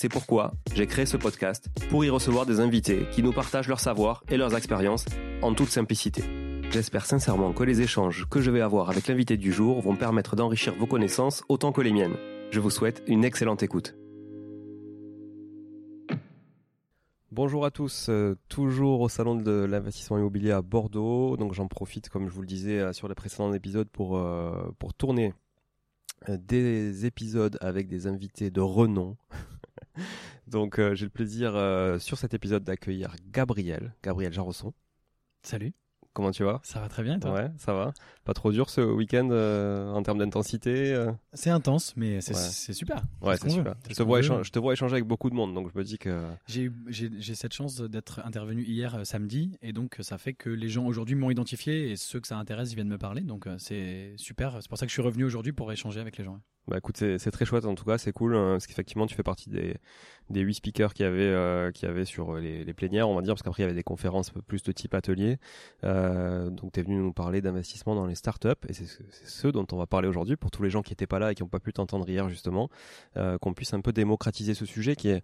C'est pourquoi j'ai créé ce podcast pour y recevoir des invités qui nous partagent leur savoir et leurs expériences en toute simplicité. J'espère sincèrement que les échanges que je vais avoir avec l'invité du jour vont permettre d'enrichir vos connaissances autant que les miennes. Je vous souhaite une excellente écoute. Bonjour à tous, euh, toujours au salon de l'investissement immobilier à Bordeaux. Donc j'en profite, comme je vous le disais euh, sur les précédents épisodes, pour, euh, pour tourner des épisodes avec des invités de renom. Donc j'ai le plaisir sur cet épisode d'accueillir Gabriel, Gabriel Jarosson. Salut. Comment tu vas? Ça va très bien, toi? Ouais, ça va. Pas trop dur ce week-end euh, en termes d'intensité euh? C'est intense, mais c'est super. Ouais, c'est super. Je te, vois je te vois échanger avec beaucoup de monde, donc je me dis que. J'ai cette chance d'être intervenu hier euh, samedi, et donc ça fait que les gens aujourd'hui m'ont identifié, et ceux que ça intéresse viennent me parler, donc c'est super. C'est pour ça que je suis revenu aujourd'hui pour échanger avec les gens. Bah écoute, c'est très chouette en tout cas, c'est cool hein, parce qu'effectivement tu fais partie des des huit speakers qui avaient euh, qui avaient sur les, les, plénières, on va dire, parce qu'après il y avait des conférences un peu plus de type atelier. Euh, donc tu es venu nous parler d'investissement dans les startups et c'est ce dont on va parler aujourd'hui pour tous les gens qui étaient pas là et qui n'ont pas pu t'entendre hier justement, euh, qu'on puisse un peu démocratiser ce sujet qui est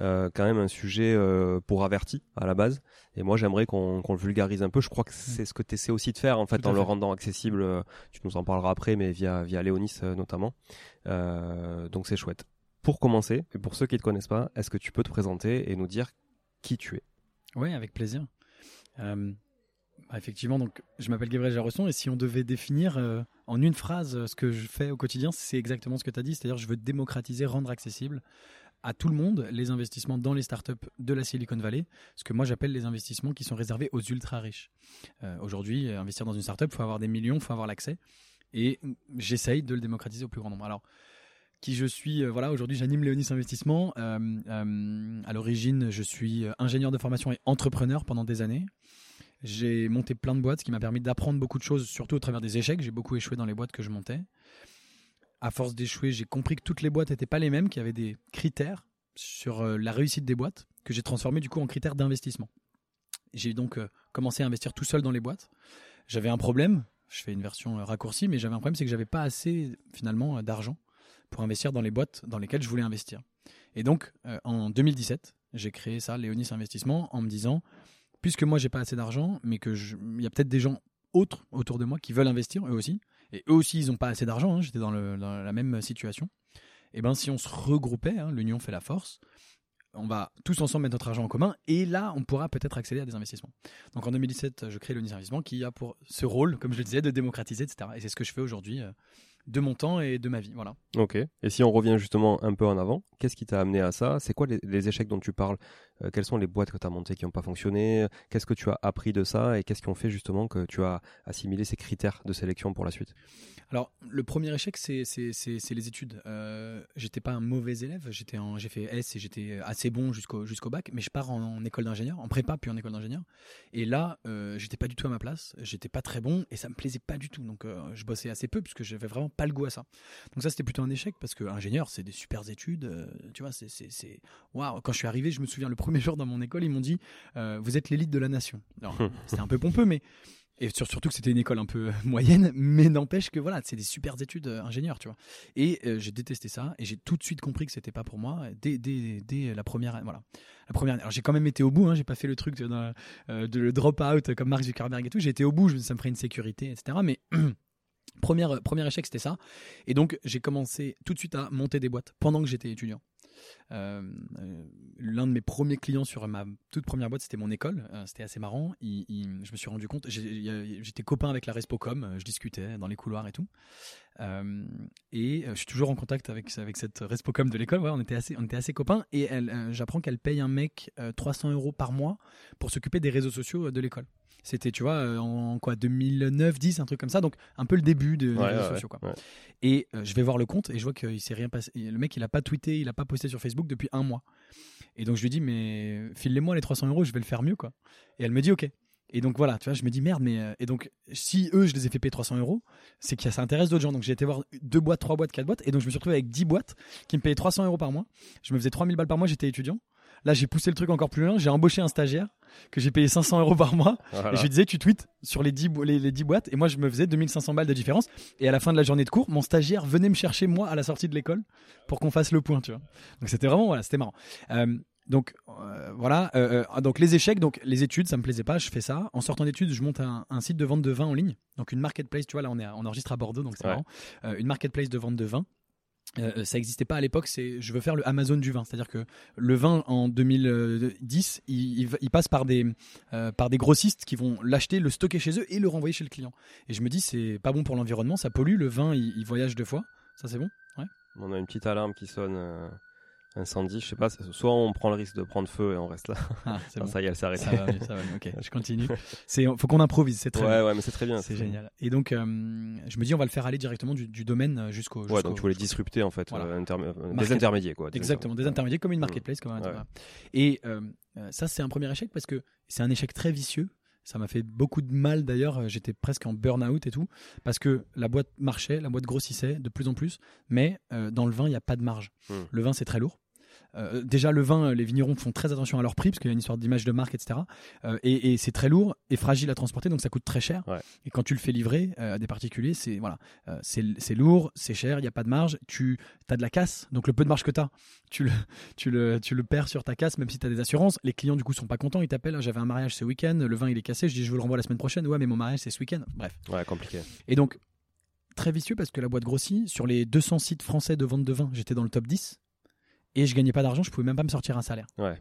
euh, quand même un sujet euh, pour averti à la base. Et moi, j'aimerais qu'on le vulgarise un peu. Je crois que c'est ce que tu essaies aussi de faire, en fait, en le rendant accessible. Euh, tu nous en parleras après, mais via, via Léonis notamment. donc, c'est chouette. Pour commencer, et pour ceux qui ne te connaissent pas, est-ce que tu peux te présenter et nous dire qui tu es? Oui, avec plaisir. Bah, effectivement, donc, je m'appelle Gabriel Jarosson et si on devait définir en une phrase ce que je fais au quotidien, c'est exactement ce que tu as dit, c'est-à-dire je veux démocratiser, rendre accessible à tout le monde les investissements dans les startups de la Silicon Valley, ce que moi j'appelle les investissements qui sont réservés aux ultra riches. Euh, aujourd'hui, investir dans une startup, il faut avoir des millions, il faut avoir l'accès, et j'essaye de le démocratiser au plus grand nombre. Alors, qui je suis, euh, voilà, aujourd'hui j'anime Léonis Investissement. Euh, à l'origine, je suis ingénieur de formation et entrepreneur pendant des années. J'ai monté plein de boîtes, ce qui m'a permis d'apprendre beaucoup de choses, surtout au travers des échecs. J'ai beaucoup échoué dans les boîtes que je montais à force d'échouer, j'ai compris que toutes les boîtes n'étaient pas les mêmes, qu'il y avait des critères sur euh, la réussite des boîtes que j'ai transformé du coup en critères d'investissement. J'ai donc euh, commencé à investir tout seul dans les boîtes. J'avais un problème, je fais une version euh, raccourcie, mais j'avais un problème, c'est que j'avais pas assez finalement d'argent pour investir dans les boîtes dans lesquelles je voulais investir. Et donc en 2017, j'ai créé ça, Léonis Investissement, en me disant, puisque moi j'ai pas assez d'argent, mais que il y a peut-être des gens autres autour de moi qui veulent investir eux aussi, et eux aussi, ils n'ont pas assez d'argent. Hein, j'étais dans, la même situation. Et eh ben, si on se regroupait, hein, l'union fait la force. On va tous ensemble mettre notre argent en commun et là, on pourra peut-être accéder à des investissements. Donc en 2017, je crée l'Uni Investissement qui a pour ce rôle, comme je le disais, de démocratiser, etc. Et c'est ce que je fais aujourd'hui euh, de mon temps et de ma vie. Voilà. Ok. Et si on revient justement un peu en avant, qu'est-ce qui t'a amené à ça? C'est quoi les, échecs dont tu parles? Euh, quelles sont les boîtes que tu as montées qui n'ont pas fonctionné, qu'est-ce que tu as appris de ça et qu'est-ce qui ont fait justement que tu as assimilé ces critères de sélection pour la suite? Alors, le premier échec, c'est les études. Euh, j'étais pas un mauvais élève, j'ai fait S et j'étais assez bon jusqu'au jusqu'au bac, mais je pars en, école d'ingénieur, en prépa puis en école d'ingénieur. Et là, euh, j'étais pas du tout à ma place, j'étais pas très bon et ça me plaisait pas du tout. Donc, euh, je bossais assez peu puisque j'avais vraiment pas le goût à ça. Donc, ça, c'était plutôt un échec parce que ingénieur, c'est des super études. Euh, tu vois, c'est. Waouh, quand je suis arrivé, je me souviens le premier jour dans mon école, ils m'ont dit Vous êtes l'élite de la nation. C'était un peu pompeux, mais et surtout que c'était une école un peu moyenne, mais n'empêche que voilà, c'est des super études euh, ingénieurs, tu vois. Et euh, j'ai détesté ça, et j'ai tout de suite compris que c'était pas pour moi dès, dès, dès la première, voilà, la première. Alors j'ai quand même été au bout, hein, j'ai pas fait le truc de, euh, de, le drop out comme Mark Zuckerberg et tout. J'ai été au bout, ça me ferait une sécurité, etc. Mais premier premier échec, c'était ça. Et donc j'ai commencé tout de suite à monter des boîtes pendant que j'étais étudiant. Euh, euh, l'un de mes premiers clients sur ma toute première boîte, c'était mon école. Euh, c'était assez marrant. je me suis rendu compte, j'étais copain avec la Respocom, je discutais dans les couloirs et tout. et je suis toujours en contact avec, avec cette Respocom de l'école. on, était assez, on était assez copains. Et j'apprends qu'elle paye un mec 300 euros par mois pour s'occuper des réseaux sociaux de l'école. C'était, tu vois, euh, en quoi 2009, 10, un truc comme ça. Donc, un peu le début de, des réseaux sociaux. Quoi. Et euh, je vais voir le compte et je vois qu'il s'est rien passé. Le mec, il a pas tweeté, il a pas posté sur Facebook depuis un mois. Et donc, je lui dis, mais file-les-moi les 300 euros, je vais le faire mieux, quoi. Et elle me dit, ok. Et donc voilà, tu vois, je me dis merde, mais euh, et donc si eux je les ai fait payer 300 euros, c'est que ça intéresse d'autres gens. Donc j'ai été voir deux boîtes, trois boîtes, quatre boîtes, et donc je me suis retrouvé avec 10 boîtes qui me payaient 300 euros par mois. Je me faisais 3000 balles par mois, j'étais étudiant. Là, j'ai poussé le truc encore plus loin. J'ai embauché un stagiaire que j'ai payé 500 euros par mois. Et je lui disais, tu tweets sur les 10, les, 10 boîtes. Et moi, je me faisais 2500 balles de différence. Et à la fin de la journée de cours, mon stagiaire venait me chercher, moi, à la sortie de l'école pour qu'on fasse le point, tu vois. Donc, c'était vraiment, voilà, c'était marrant. Euh, donc euh, voilà, euh, donc les échecs, donc les études, ça me plaisait pas, je fais ça. En sortant d'études, je monte un, site de vente de vin en ligne, donc une marketplace. Tu vois là, on est, on enregistre à Bordeaux, donc c'est marrant. une marketplace de vente de vin. Euh, ça n'existait pas à l'époque, c'est je veux faire le Amazon du vin, c'est-à-dire que le vin en 2010, il, passe par des euh, par des grossistes qui vont l'acheter, le stocker chez eux et le renvoyer chez le client. Et je me dis c'est pas bon pour l'environnement, ça pollue, le vin il, voyage deux fois, ça c'est bon? On a une petite alarme qui sonne. Incendie, je sais pas, soit on prend le risque de prendre feu et on reste là. Ah, ça y est, elle s'est arrêtée. Ça va, ça va, ok, je continue. C'est, faut qu'on improvise, c'est très ouais, bien. Ouais, mais c'est très bien. C'est génial. Et donc, euh, je me dis, on va le faire aller directement du, domaine euh, jusqu'au. Ouais, donc tu voulais disrupter en fait, euh, des intermédiaires quoi. Exactement, des intermédiaires comme une marketplace, comme un Et ça, c'est un premier échec parce que c'est un échec très vicieux. Ça m'a fait beaucoup de mal d'ailleurs. J'étais presque en burn-out et tout. Parce que la boîte marchait, la boîte grossissait de plus en plus. Mais dans le vin, il n'y a pas de marge. Hmm. Le vin, c'est très lourd. Euh, déjà, le vin, les vignerons font très attention à leur prix parce qu'il y a une histoire d'image de marque, etc. Euh, et, c'est très lourd et fragile à transporter, donc ça coûte très cher. Et quand tu le fais livrer euh, à des particuliers, c'est voilà, c'est lourd, c'est cher, il n'y a pas de marge. Tu as de la casse, donc le peu de marge que tu as, tu le, tu, le, tu le perds sur ta casse, même si tu as des assurances. Les clients, du coup, sont pas contents. Ils t'appellent J'avais un mariage ce week-end, le vin il est cassé. Je dis Je vous le renvoie la semaine prochaine. Ouais, mais mon mariage c'est ce week-end. Bref. Ouais, compliqué. Et donc, très vicieux parce que la boîte grossit. Sur les 200 sites français de vente de vin, j'étais dans le top 10 et je gagnais pas d'argent, je pouvais même pas me sortir un salaire. Ouais.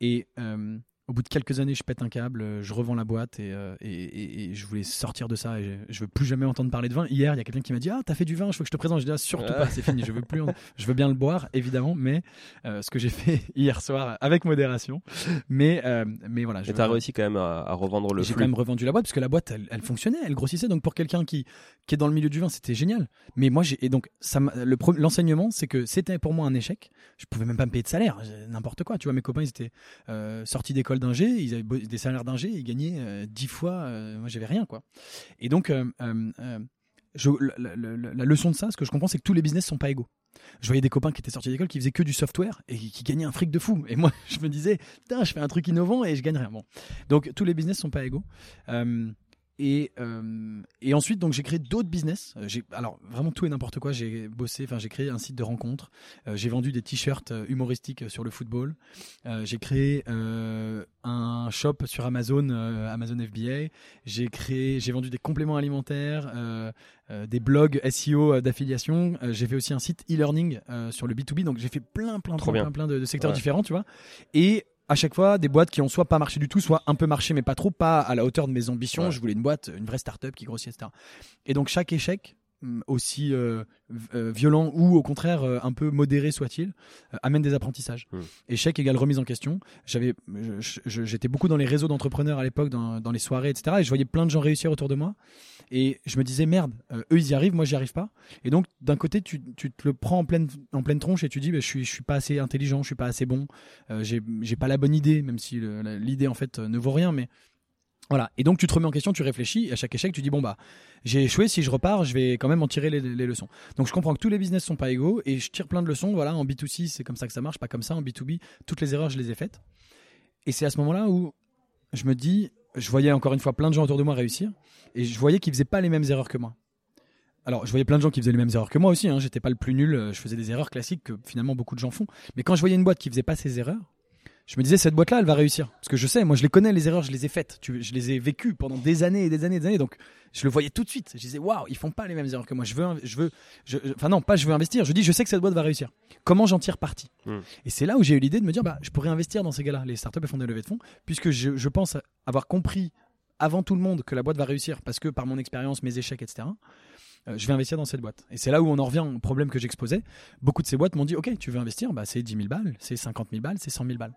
Et euh, au bout de quelques années, je pète un câble, euh, je revends la boîte euh, et, et, je voulais sortir de ça. Et je, veux plus jamais entendre parler de vin. Hier, il y a quelqu'un qui m'a dit Ah, t'as fait du vin, je veux que je te présente. Je dis ah, surtout pas, c'est fini, je veux plus. Je veux bien le boire, évidemment, mais euh, ce que j'ai fait hier soir avec modération. Mais, mais voilà. Et t'as réussi quand même à, revendre le J'ai quand même revendu la boîte parce que la boîte, elle, elle fonctionnait, elle grossissait. Donc pour quelqu'un qui, qui est dans le milieu du vin, c'était génial. Mais moi, j'ai. Et donc, l'enseignement, c'est que c'était pour moi un échec. Je pouvais même pas me payer de salaire, n'importe quoi. Tu vois, mes copains, ils étaient sortis d'école d'ingé, ils avaient des salaires d'ingé, ils gagnaient 10 euh, fois, euh, moi j'avais rien quoi. Et donc euh, la, leçon de ça, ce que je comprends, c'est que tous les business sont pas égaux. Je voyais des copains qui étaient sortis d'école qui faisaient que du software et qui gagnaient un fric de fou. Et moi, je me disais, putain, je fais un truc innovant et je gagne rien. Bon. Donc, tous les business sont pas égaux. Et, euh, et ensuite, donc, j'ai créé d'autres business. Euh, j'ai, alors, vraiment tout et n'importe quoi. J'ai bossé, enfin, j'ai créé un site de rencontres. Euh, j'ai vendu des t-shirts humoristiques sur le football. j'ai créé un shop sur Amazon, Amazon FBA. J'ai créé, j'ai vendu des compléments alimentaires, des blogs SEO d'affiliation. j'ai fait aussi un site e-learning sur le B2B. Donc, j'ai fait plein, plein, plein, plein, plein, de, secteurs différents, tu vois. Et à chaque fois des boîtes qui ont soit pas marché du tout, soit un peu marché mais pas trop, pas à la hauteur de mes ambitions. Je voulais une boîte, une vraie start-up qui grossit, etc. Et donc chaque échec aussi euh, euh, violent ou au contraire euh, un peu modéré soit-il, amène des apprentissages. Hmm. Échec égale remise en question. J'avais, j'étais beaucoup dans les réseaux d'entrepreneurs à l'époque, dans, dans, les soirées, etc. Et je voyais plein de gens réussir autour de moi. Et je me disais merde, eux ils y arrivent, moi j'y arrive pas. Et donc d'un côté tu, tu, te le prends en pleine en pleine tronche et tu dis bah, je suis je suis pas assez intelligent, je suis pas assez bon, j'ai j'ai pas la bonne idée, même si l'idée en fait ne vaut rien, mais voilà. Et donc tu te remets en question, tu réfléchis, et à chaque échec, tu dis bon bah j'ai échoué, si je repars, je vais quand même en tirer les, leçons. Donc je comprends que tous les business sont pas égaux et je tire plein de leçons. Voilà, en B2C c'est comme ça que ça marche, pas comme ça. En B2B, toutes les erreurs je les ai faites. Et c'est à ce moment-là où je me dis, je voyais encore une fois plein de gens autour de moi réussir et je voyais qu'ils faisaient pas les mêmes erreurs que moi. Alors, je voyais plein de gens qui faisaient les mêmes erreurs que moi aussi. Hein. J'étais pas le plus nul. Je faisais des erreurs classiques que finalement beaucoup de gens font. Mais quand je voyais une boîte qui faisait pas ces erreurs, je me disais cette boîte là elle va réussir. Parce que je sais moi je les connais les erreurs je les ai faites. Je les ai vécues pendant des années et des années et des années. Donc je le voyais tout de suite. Je disais waouh ils font pas les mêmes erreurs que moi. Je veux je veux enfin non pas je veux investir. Je dis je sais que cette boîte va réussir. Comment j'en tire parti hmm. et c'est là où j'ai eu l'idée de me dire bah je pourrais investir dans ces gars là les startups et font des levées de fonds. Puisque je, je pense avoir compris avant tout le monde que la boîte va réussir parce que par mon expérience mes échecs etc euh, je vais investir dans cette boîte. Et c'est là où on en revient au problème que j'exposais. Beaucoup de ces boîtes m'ont dit, OK, tu veux investir, bah, c'est 10 000 balles, c'est 50 000 balles, c'est 100 000 balles.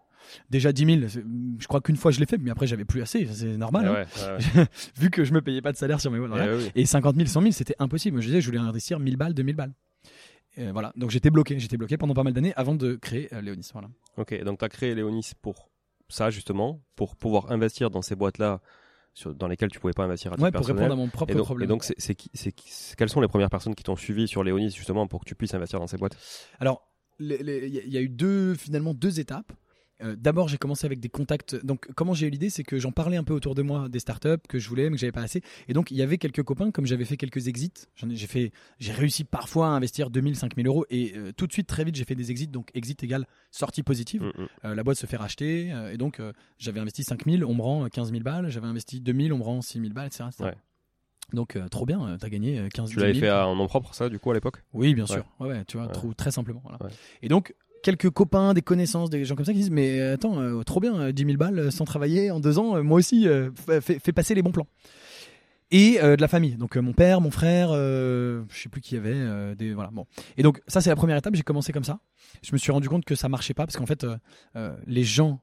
Déjà 10 000, je crois qu'une fois je l'ai fait, mais après j'avais plus assez, c'est normal. Hein. Vu que je me payais pas de salaire sur mes boîtes. Eh et 50 000, 100 000, c'était impossible. Je disais, je voulais investir 1000 balles, 2000 balles. Et voilà, donc j'étais bloqué, j'étais bloqué pendant pas mal d'années avant de créer euh, Léonis. Voilà. Ok, donc tu as créé Léonis pour ça justement, pour pouvoir investir dans ces boîtes-là dans lesquels tu pouvais pas investir à ouais, pour répondre à mon propre et donc, problème. Et donc, c'est, quelles sont les premières personnes qui t'ont suivi sur Léonis justement pour que tu puisses investir dans ces boîtes? Alors, il y a eu deux, finalement deux étapes. Euh, d'abord, j'ai commencé avec des contacts. Donc, comment j'ai eu l'idée, c'est que j'en parlais un peu autour de moi des startups que je voulais, mais que j'avais pas assez. Et donc, il y avait quelques copains, comme j'avais fait quelques exits. j'ai fait, j'ai réussi parfois à investir 2000, 5000 euros. Et euh, tout de suite, très vite, j'ai fait des exits. Donc, exit égale sortie positive. Mm, mm. Euh, la boîte se fait racheter. et donc, j'avais investi 5000, on me rend 15 000 balles. J'avais investi 2000, on me rend 6000 balles, etc. Donc trop bien, tu as gagné 15 000. Tu l'avais fait en nom propre ça du coup à l'époque? Oui bien sûr, ouais. tu vois, très simplement. Et donc quelques copains, des connaissances, des gens comme ça qui disent Mais attends, euh, trop bien, 10 euh, 000 balles sans travailler en deux ans, euh, moi aussi, fais, passer les bons plans. Et de la famille, donc mon père, mon frère, je sais plus qui y avait, des, voilà, bon. Et donc, ça, c'est la première étape, j'ai commencé comme ça. Je me suis rendu compte que ça marchait pas parce qu'en fait, les gens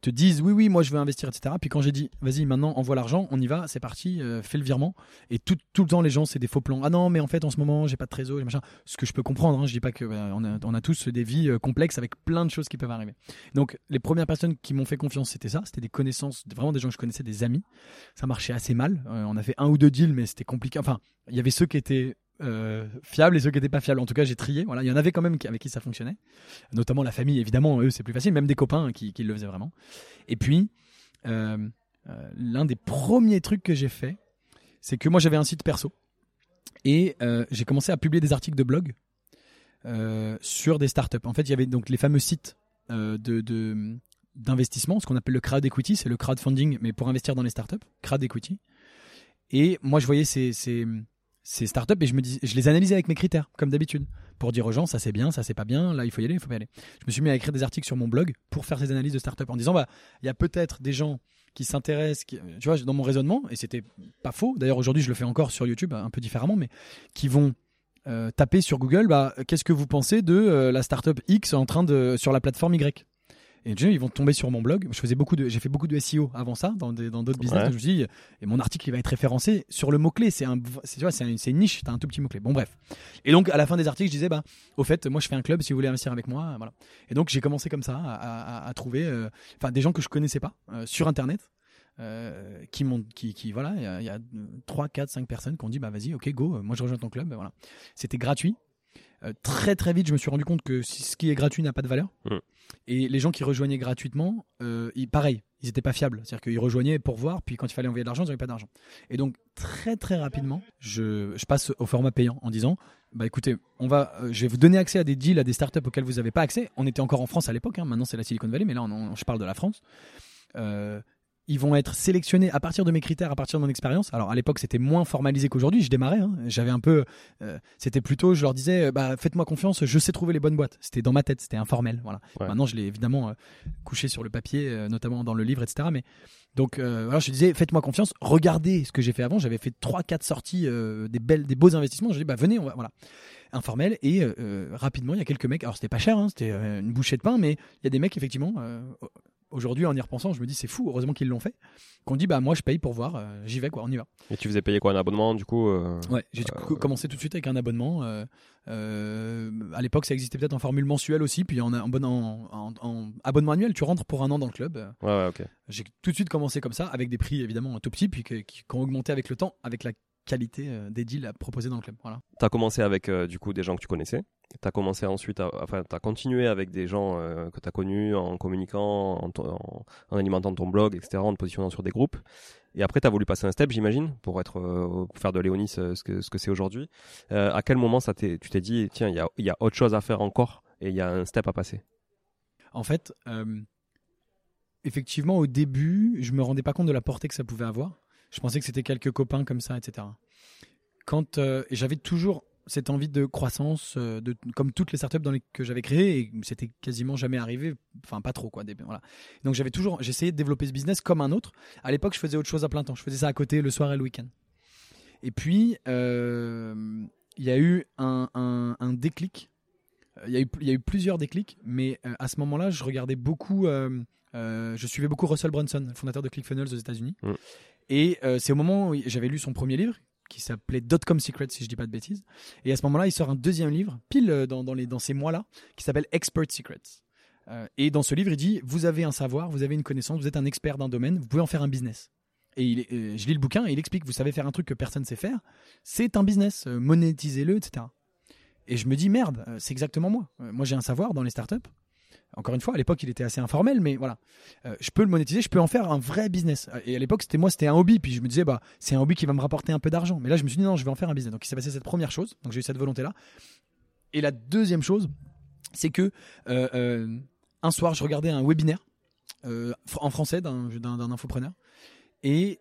te disent oui oui moi je veux investir etc puis quand j'ai dit vas-y maintenant envoie l'argent on y va c'est parti euh, fais le virement. Et tout, tout le temps les gens c'est des faux plans. Ah non mais en fait en ce moment j'ai pas de trésor machin. Ce que je peux comprendre hein, je dis pas que bah, on, a, on, a, tous des vies euh, complexes avec plein de choses qui peuvent arriver. Donc les premières personnes qui m'ont fait confiance c'était ça. C'était des connaissances vraiment des gens que je connaissais des amis. Ça marchait assez mal. Euh, on a fait un ou deux deals mais c'était compliqué. Enfin il y avait ceux qui étaient euh, fiables et ceux qui n'étaient pas fiables. En tout cas, j'ai trié. Voilà, il y en avait quand même avec qui ça fonctionnait, notamment la famille. Évidemment, eux, c'est plus facile, même des copains qui, le faisaient vraiment. Et puis, euh, euh, l'un des premiers trucs que j'ai fait, c'est que moi j'avais un site perso et j'ai commencé à publier des articles de blog sur des startups. En fait, il y avait donc les fameux sites de, d'investissement, ce qu'on appelle le crowd equity, c'est le crowdfunding, mais pour investir dans les startups, crowd equity. Et moi, je voyais ces, ces, ces startups et je me dis, je les analysais avec mes critères, comme d'habitude, pour dire aux gens ça c'est bien, ça c'est pas bien, là il faut y aller, il faut y aller. Je me suis mis à écrire des articles sur mon blog pour faire ces analyses de startups en disant bah il y a peut-être des gens qui s'intéressent, tu vois, dans mon raisonnement et c'était pas faux. D'ailleurs aujourd'hui je le fais encore sur YouTube un peu différemment, mais qui vont euh, taper sur Google, bah qu'est-ce que vous pensez de euh, la startup X en train de sur la plateforme Y? Et ils vont tomber sur mon blog. Je faisais beaucoup de, j'ai fait beaucoup de SEO avant ça, dans d'autres business. Je me dis, et mon article, il va être référencé sur le mot-clé. C'est un, c'est, c'est, une niche, t'as un tout petit mot-clé. Bon, bref. Et donc, à la fin des articles, je disais, bah, au fait, moi, je fais un club si vous voulez investir avec moi. Voilà. Et donc, j'ai commencé comme ça à, trouver, euh, enfin, des gens que je connaissais pas euh, sur Internet. Euh, qui qui, qui voilà il y, a 3 4 5 personnes qui ont dit bah vas-y OK go moi je rejoins ton club voilà c'était gratuit très très vite je me suis rendu compte que ce qui est gratuit n'a pas de valeur mm. Et les gens qui rejoignaient gratuitement, euh, pareil, ils n'étaient pas fiables. C'est-à-dire qu'ils rejoignaient pour voir, puis quand il fallait envoyer de l'argent, ils n'avaient pas d'argent. Et donc, très très rapidement, je, passe au format payant en disant bah écoutez, on va, euh, je vais vous donner accès à des deals, à des startups auxquels vous n'avez pas accès. On était encore en France à l'époque, hein. maintenant c'est la Silicon Valley, mais là je parle de la France. Euh, ils vont être sélectionnés à partir de mes critères, à partir de mon expérience. Alors à l'époque, c'était moins formalisé qu'aujourd'hui. Je démarrais, hein. j'avais un peu, euh, c'était plutôt, je leur disais, bah faites-moi confiance, je sais trouver les bonnes boîtes. C'était dans ma tête, c'était informel. Voilà. Maintenant, je l'ai évidemment euh, couché sur le papier, euh, notamment dans le livre, etc. Mais donc, alors je disais, faites-moi confiance, regardez ce que j'ai fait avant. J'avais fait trois, quatre sorties, des belles, des beaux investissements. Je dis, bah venez, on va, voilà informel et rapidement il y a quelques mecs alors c'était pas cher hein, c'était une bouchée de pain mais il y a des mecs effectivement aujourd'hui, en y repensant, je me dis c'est fou, heureusement qu'ils l'ont fait. Qu'on dit bah moi je paye pour voir, euh, j'y vais quoi, on y va. Et tu faisais payer quoi un abonnement du coup euh, Ouais, j'ai euh, commencé tout de suite avec un abonnement. à l'époque, ça existait peut-être en formule mensuelle aussi, puis en, en, en, abonnement annuel, tu rentres pour un an dans le club. Ouais, ouais ok. J'ai tout de suite commencé comme ça, avec des prix évidemment tout petits, puis qui, qui ont augmenté avec le temps, avec la qualité des deals à proposer dans le club. Voilà. Tu as commencé avec du coup des gens que tu connaissais tu as commencé ensuite, enfin, tu as continué avec des gens euh, que tu as connus en communiquant, en, alimentant ton blog, etc., en te positionnant sur des groupes. Et après, tu as voulu passer un step, j'imagine, pour être euh, faire de Léonis euh, ce que ce que c'est aujourd'hui. à quel moment ça tu t'es dit, tiens, il y a, y a, autre chose à faire encore et il y a un step à passer? En fait, effectivement, au début, je me rendais pas compte de la portée que ça pouvait avoir. Je pensais que c'était quelques copains comme ça, etc. Quand j'avais toujours cette envie de croissance, euh, de, comme toutes les startups dans les, que j'avais créées, et c'était quasiment jamais arrivé, enfin pas trop quoi. voilà. Donc j'avais toujours, j'essayais de développer ce business comme un autre. À l'époque, je faisais autre chose à plein temps. Je faisais ça à côté le soir et le week-end. Et puis euh, il y a eu un, un, déclic. Il y, a eu, il y a eu plusieurs déclics, mais euh, à ce moment-là, je regardais beaucoup. je suivais beaucoup Russell Brunson, le fondateur de ClickFunnels aux États-Unis. Mm. Et c'est au moment où j'avais lu son premier livre, qui s'appelait Dotcom Secrets, si je dis pas de bêtises. Et à ce moment-là, il sort un deuxième livre, pile euh, dans, dans, les, dans ces mois-là, qui s'appelle Expert Secrets. Euh, et dans ce livre, il dit Vous avez un savoir, vous avez une connaissance, vous êtes un expert d'un domaine, vous pouvez en faire un business. Et euh, je lis le bouquin et il explique Vous savez faire un truc que personne ne sait faire, c'est un business, monétisez-le, etc. Et je me dis Merde, c'est exactement moi. moi, j'ai un savoir dans les startups, encore une fois, à l'époque, il était assez informel, mais voilà. Euh, je peux le monétiser, je peux en faire un vrai business. Et à l'époque, c'était moi, c'était un hobby. Puis je me disais, bah, c'est un hobby qui va me rapporter un peu d'argent. Mais là, je me suis dit, non, je vais en faire un business. Donc, il s'est passé cette première chose. Donc, j'ai eu cette volonté-là. Et la deuxième chose, c'est que euh, euh, un soir, je regardais un webinaire en français d'un infopreneur. Et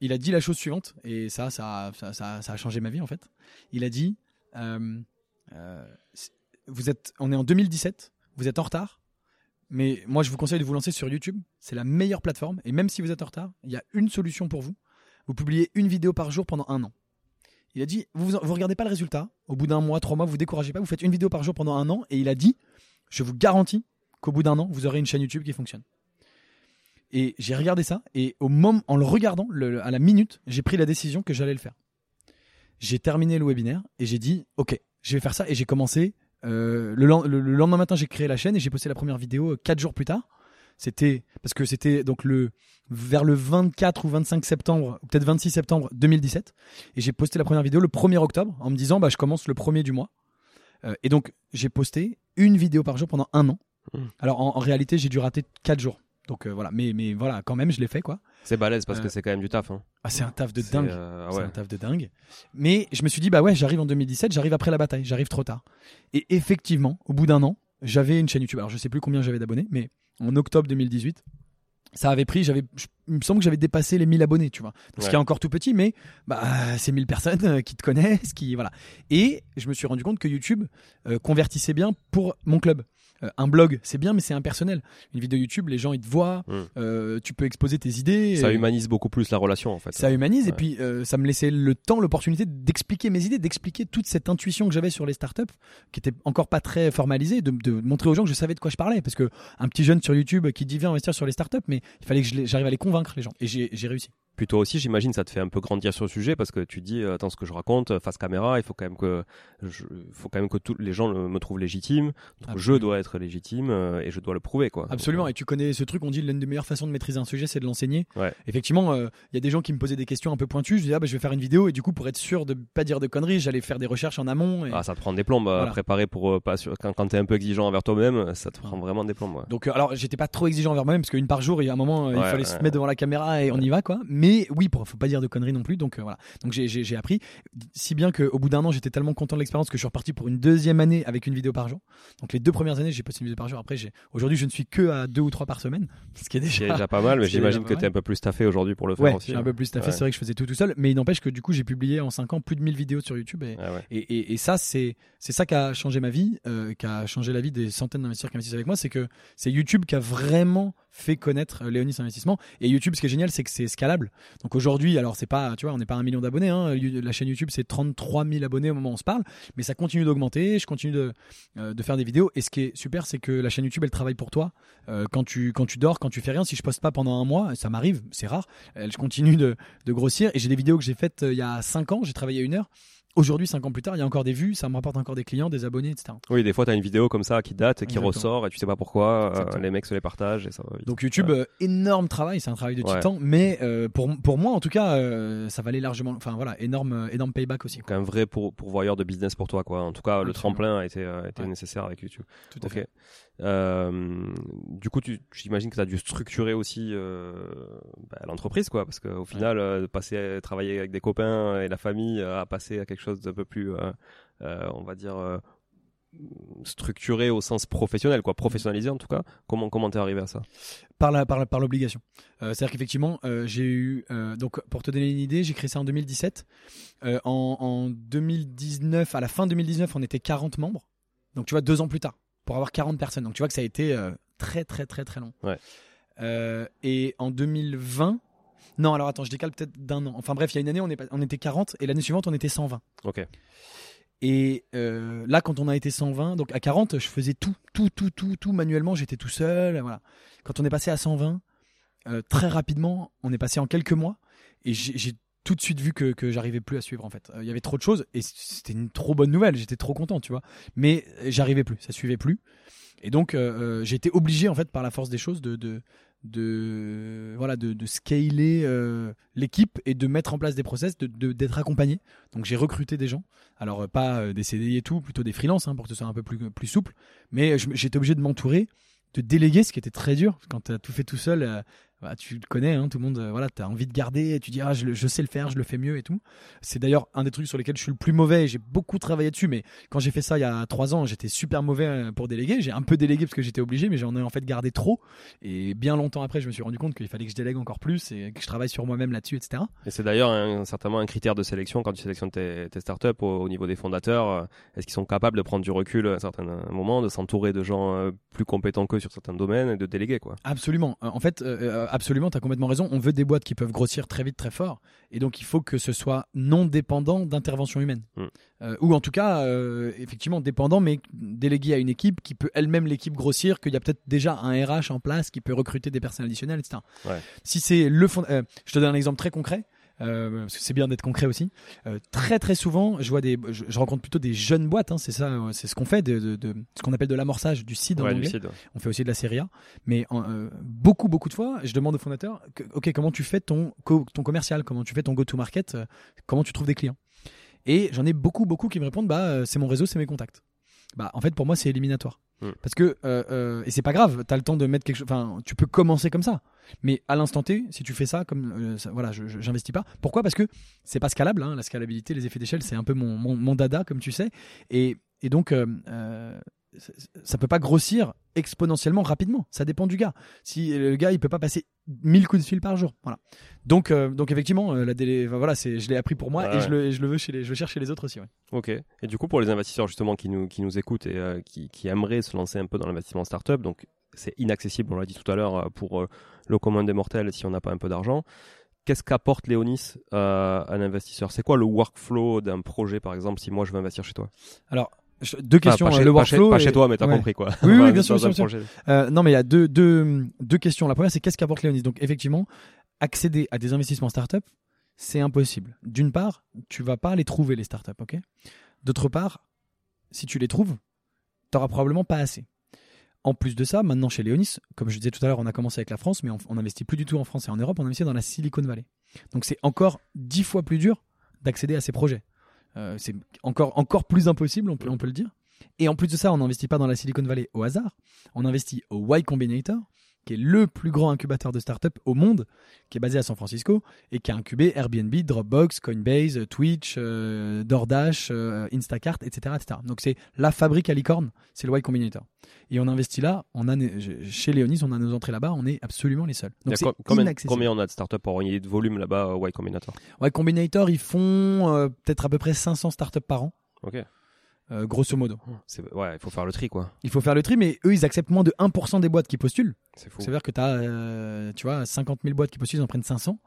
il a dit la chose suivante. Et ça ça, ça, ça, ça, a changé ma vie, en fait. Il a dit, vous êtes, on est en 2017, vous êtes en retard mais moi, je vous conseille de vous lancer sur YouTube. C'est la meilleure plateforme. Et même si vous êtes en retard, il y a une solution pour vous. Vous publiez une vidéo par jour pendant un an. Il a dit, vous ne regardez pas le résultat. Au bout d'un mois, trois mois, vous, vous découragez pas. Vous faites une vidéo par jour pendant un an. Et il a dit, je vous garantis qu'au bout d'un an, vous aurez une chaîne YouTube qui fonctionne. Et j'ai regardé ça. Et au moment, en le regardant, à la minute, j'ai pris la décision que j'allais le faire. J'ai terminé le webinaire et j'ai dit, OK, je vais faire ça. Et j'ai commencé euh, le, lendemain matin, j'ai créé la chaîne et j'ai posté la première vidéo 4 euh, jours plus tard. C'était parce que c'était donc le vers le 24 ou 25 septembre, ou peut-être 26 septembre 2017, et j'ai posté la première vidéo le 1er octobre en me disant bah je commence le premier du mois. Euh, et donc j'ai posté une vidéo par jour pendant un an. Mmh. Alors en, en réalité j'ai dû rater 4 jours. Donc voilà, mais mais voilà quand même je l'ai fait quoi. C'est balèze parce que euh, c'est quand même du taf. Hein. Ah, c'est un taf de dingue. Euh, c'est un taf de dingue. Mais je me suis dit, bah ouais, j'arrive en 2017, j'arrive après la bataille, j'arrive trop tard. Et effectivement, au bout d'un an, j'avais une chaîne YouTube. Alors je sais plus combien j'avais d'abonnés, mais en octobre 2018, ça avait pris, j'avais, il me semble que j'avais dépassé les 1000 abonnés, tu vois. Ce qui est encore tout petit, mais bah, c'est 1000 personnes euh, qui te connaissent, qui voilà. Et je me suis rendu compte que YouTube convertissait bien pour mon club. Euh, un blog, c'est bien, mais c'est impersonnel. Une vidéo YouTube, les gens ils te voient, hmm. euh, tu peux exposer tes idées. Ça humanise beaucoup plus la relation en fait. Ça humanise et puis euh, ça me laissait le temps, l'opportunité d'expliquer mes idées, d'expliquer toute cette intuition que j'avais sur les startups, qui était encore pas très formalisée, de, de, montrer aux gens que je savais de quoi je parlais. Parce que un petit jeune sur YouTube qui dit viens investir sur les startups, mais il fallait que j'arrive à les convaincre les gens. Et j'ai réussi. Puis toi aussi, j'imagine, ça te fait un peu grandir sur le sujet parce que tu dis, euh, attends, ce que je raconte euh, face caméra, il faut quand même que, je, faut quand même que tous les gens me trouvent légitime. je dois être légitime euh, et je dois le prouver, quoi. Absolument. et tu connais ce truc, on dit l'une des meilleures façons de maîtriser un sujet, c'est de l'enseigner. Effectivement, il y a des gens qui me posaient des questions un peu pointues. Je disais, ah, bah, je vais faire une vidéo et du coup, pour être sûr de pas dire de conneries, j'allais faire des recherches en amont. Ah, ça te prend des plombes à préparer pour pas quand, quand tu es un peu exigeant envers toi-même, ça te prend vraiment des plombes. Donc, alors, j'étais pas trop exigeant envers moi-même parce qu'une par jour, il y a un moment, il fallait se mettre devant la caméra et on y va, quoi. Mais mais oui, pour, faut pas dire de conneries non plus. Donc euh, voilà. Donc j'ai- appris, si bien qu'au bout d'un an, j'étais tellement content de l'expérience que je suis reparti pour une deuxième année avec une vidéo par jour. Donc les deux premières années, j'ai posté une vidéo par jour. Après, j'ai aujourd'hui, je ne suis que à deux ou trois par semaine, ce qui est C'est déjà. déjà pas mal, mais j'imagine que tu es un peu plus taffé aujourd'hui pour le faire Ouais, aussi. un peu plus taffé. Ouais. C'est vrai que je faisais tout tout seul, mais il n'empêche que du coup, j'ai publié en 5 ans plus de 1000 vidéos sur YouTube et, Ah ouais. et, et, et ça, c'est c'est ça qui a changé ma vie, euh, qui a changé la vie des centaines d'investisseurs qui investissent avec moi. C'est que c'est YouTube qui a vraiment fait connaître euh, Léonis Investissement. Et YouTube, ce qui est génial, c'est que c'est scalable. Donc aujourd'hui, alors c'est pas, tu vois, on n'est pas un million d'abonnés. Hein. La chaîne YouTube, c'est 33 000 abonnés au moment où on se parle, mais ça continue d'augmenter. Je continue de, euh, de faire des vidéos. Et ce qui est super, c'est que la chaîne YouTube, elle travaille pour toi. Euh, quand tu quand tu dors, quand tu fais rien. Si je poste pas pendant un mois, ça m'arrive, c'est rare. Elle, continue de, grossir. Et j'ai des vidéos que j'ai faites il y a 5 ans. J'ai travaillé une heure. Aujourd'hui, 5 ans plus tard, il y a encore des vues, ça me rapporte encore des clients, des abonnés, etc. Oui, des fois, tu as une vidéo comme ça qui date, qui Exactement. ressort, et tu sais pas pourquoi. euh, les mecs se les partagent et ça va vite. Donc YouTube, euh, énorme travail, c'est un travail de Ouais. titan, mais euh, pour, pour moi en tout cas, euh, ça valait largement, enfin voilà, énorme, euh, énorme payback aussi. Un vrai pour, pourvoyeur de business pour toi, quoi. En tout cas, le tremplin a été, euh, a été Ouais. nécessaire avec YouTube. Tout à fait. Euh, du coup, tu, j'imagine que tu as dû structurer aussi euh, bah, l'entreprise, quoi, parce qu'au final, euh, passer à travailler avec des copains et la famille à passer à quelque chose d'un peu plus, on va dire, structuré au sens professionnel, quoi, professionnalisé en tout cas. Comment comment t'es arrivé à ça? Par la, par la- par l'obligation. Euh, C'est-à-dire qu'effectivement, euh, j'ai eu, euh, donc pour te donner une idée, j'ai créé ça en 2017. Euh, en, en 2019, à la fin 2019, on était 40 membres. Donc tu vois, deux ans plus tard, pour avoir 40 personnes. Donc tu vois que ça a été euh, très très très très long. Ouais. Euh, et en 2020, non, alors attends, je décale peut-être d'un an. Enfin bref, il y a une année, on, est, pas- on était 40 et l'année suivante, on était 120. Ok. Et euh, là, quand on a été 120, donc à 40, je faisais tout, tout, tout, tout, tout manuellement. J'étais tout seul. Voilà. Quand on est passé à 120, euh, très rapidement, on est passé en quelques mois. Et j'ai j'ai tout de suite vu que, que j'arrivais plus à suivre en fait. Euh, Il y avait trop de choses et c'était une trop bonne nouvelle. J'étais trop content, tu vois. Mais euh, j'arrivais plus, ça suivait plus. Et donc euh, euh, été obligé en fait par la force des choses de, de de voilà de, scaler l'équipe et de mettre en place des process de de- d'être accompagné donc j'ai recruté des gens alors pas des CDI et tout plutôt des freelances hein, pour que ce soit un peu plus plus souple mais j'étais obligé de m'entourer de déléguer ce qui était très dur quand tu as tout fait tout seul bah, tu le connais hein, tout le monde euh, voilà tu as envie de garder tu dis ah je, sais le faire je le fais mieux et tout c'est d'ailleurs un des trucs sur lesquels je suis le plus mauvais et j'ai beaucoup travaillé dessus mais quand j'ai fait ça il y a trois ans j'étais super mauvais euh, pour déléguer j'ai un peu délégué parce que j'étais obligé mais j'en ai en fait gardé trop et bien longtemps après je me suis rendu compte qu'il fallait que je délègue encore plus et que je travaille sur moi-même là-dessus etc Et c'est d'ailleurs certainement un critère de sélection quand tu sélectionnes tes, tes startups au, au niveau des fondateurs. euh, Est-ce qu'ils sont capables de prendre du recul à un certain moment, de s'entourer de gens plus compétents qu'eux sur certains domaines et de déléguer, quoi? Absolument. En fait, euh, absolument, tu as complètement raison. On veut des boîtes qui peuvent grossir très vite, très fort. Et donc, il faut que ce soit non dépendant d'intervention humaine. Mm. Euh, ou en tout cas, euh, effectivement, dépendant, mais délégué à une équipe qui peut elle-même l'équipe grossir, qu'il y a peut-être déjà un RH en place qui peut recruter des personnes additionnelles, etc. Ouais. Si c'est le fond... euh, je te donne un exemple très concret. Euh, parce que c'est bien d'être concret aussi. Euh, très très souvent, je vois des, je, je rencontre plutôt des jeunes boîtes. hein, c'est ça, euh, c'est ce qu'on fait, de, de- de- ce qu'on appelle de l'amorçage du seed en Ouais, anglais. lucide. On fait aussi de la série A. Mais en, euh, beaucoup, beaucoup de fois, je demande au fondateur, que- OK, comment tu fais ton, co- ton commercial? Comment tu fais ton go-to-market? Comment tu trouves des clients? Et j'en ai beaucoup, beaucoup qui me répondent, bah, c'est mon réseau, c'est mes contacts. Bah, en fait, pour moi, c'est éliminatoire. Mm. Parce que, euh, euh, et c'est pas grave, t'as le temps de mettre quelque chose, enfin, tu peux commencer comme ça. Mais à l'instant T, si tu fais ça, comme, euh, ça- voilà, j'investis pas. Pourquoi? Parce que c'est pas scalable, hein, la scalabilité, les effets d'échelle, c'est un peu mon, mon, mon dada, comme tu sais. Et, et donc, ça- peut pas grossir exponentiellement rapidement. Ça dépend du gars. Si le gars il peut pas passer 1000 coups de fil par jour, voilà. Donc euh, donc effectivement euh, la délai, enfin, voilà, c'est je l'ai appris pour moi Ouais. et je le, et je le veux chez les, je le cherche chez les autres aussi. ouais. Ok. Et du coup, pour les investisseurs justement qui nous, qui nous écoutent et euh, qui, qui aimeraient se lancer un peu dans l'investissement startup, donc c'est inaccessible, on l'a dit tout à l'heure, pour le commun des mortels si on n'a pas un peu d'argent. Qu'est-ce qu'apporte Léonis à un investisseur? C'est quoi le workflow d'un projet, par exemple, si moi je veux investir chez toi? Alors deux questions. Pas, hein, chez, le pas chez- workflow pas chez toi, mais t'as ouais. compris quoi. Oui, bien sûr, bien. Euh, non, mais il y a deux, deux, deux questions. La première, c'est qu'est-ce qu'apporte Léonis Donc, effectivement, accéder à des investissements startup, c'est impossible. D'une part, tu vas pas les trouver, les startups, ok? D'autre part, si tu les trouves, tu n'auras probablement pas assez. En plus de ça, maintenant chez Léonis, comme je disais tout à l'heure, on a commencé avec la France, mais on, on investit plus du tout en France et en Europe, on investit dans la Silicon Valley. Donc c'est encore dix fois plus dur d'accéder à ces projets. Euh, c'est encore, encore plus impossible, on peut, on peut le dire. Et en plus de ça, on n'investit pas dans la Silicon Valley au hasard. On investit au Y Combinator, qui est le plus grand incubateur de start-up au monde, qui est basé à San Francisco et qui a incubé Airbnb, Dropbox, Coinbase, Twitch, euh, DoorDash, euh, Instacart, etc., etc. Donc c'est la fabrique à licorne, c'est le Y Combinator. Et on investit là, on a, chez Léonis, on a nos entrées là-bas, on est absolument les seuls. Donc c'est combien, combien on a de startups gagner de volume là-bas, Y Combinator? Y Combinator, ils font euh, peut-être à peu près 500 startups par an. Ok. Euh, grosso modo. Ouais, il faut faire le tri, quoi. Il faut faire le tri, mais eux, ils acceptent moins de 1% des boîtes qui postulent. C'est fou. C'est-à-dire que tu as, euh, tu vois, 50 000 boîtes qui postulent, ils en prennent 500.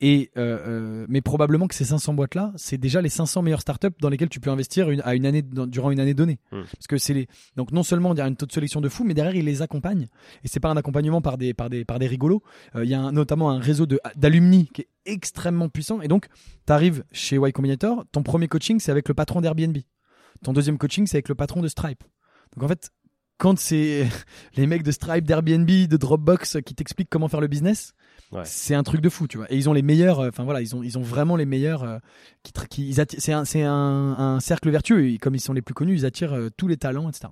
Et, euh, mais probablement que ces 500 boîtes-là, c'est déjà les 500 meilleures startups dans lesquelles tu peux investir à une année, durant une année donnée. Hmm. Parce que c'est les, donc non seulement il y a une taux de sélection de fou, mais derrière, ils les accompagnent. Et c'est pas un accompagnement par des, par des, par des rigolos. Il y a notamment un réseau d'alumni qui est extrêmement puissant. Et donc, tu arrives chez Y Combinator, ton premier coaching, c'est avec le patron d'Airbnb. Ton deuxième coaching, c'est avec le patron de Stripe. Donc en fait, quand c'est les mecs de Stripe, d'Airbnb, de Dropbox qui t'expliquent comment faire le business, c'est un truc de fou, tu vois. Et ils ont les meilleurs, euh, enfin voilà, ils ont, ils ont vraiment les meilleurs. Euh, qui, qui c'est un, c'est un, un, cercle vertueux. Et comme ils sont les plus connus, ils attirent euh, tous les talents, etc.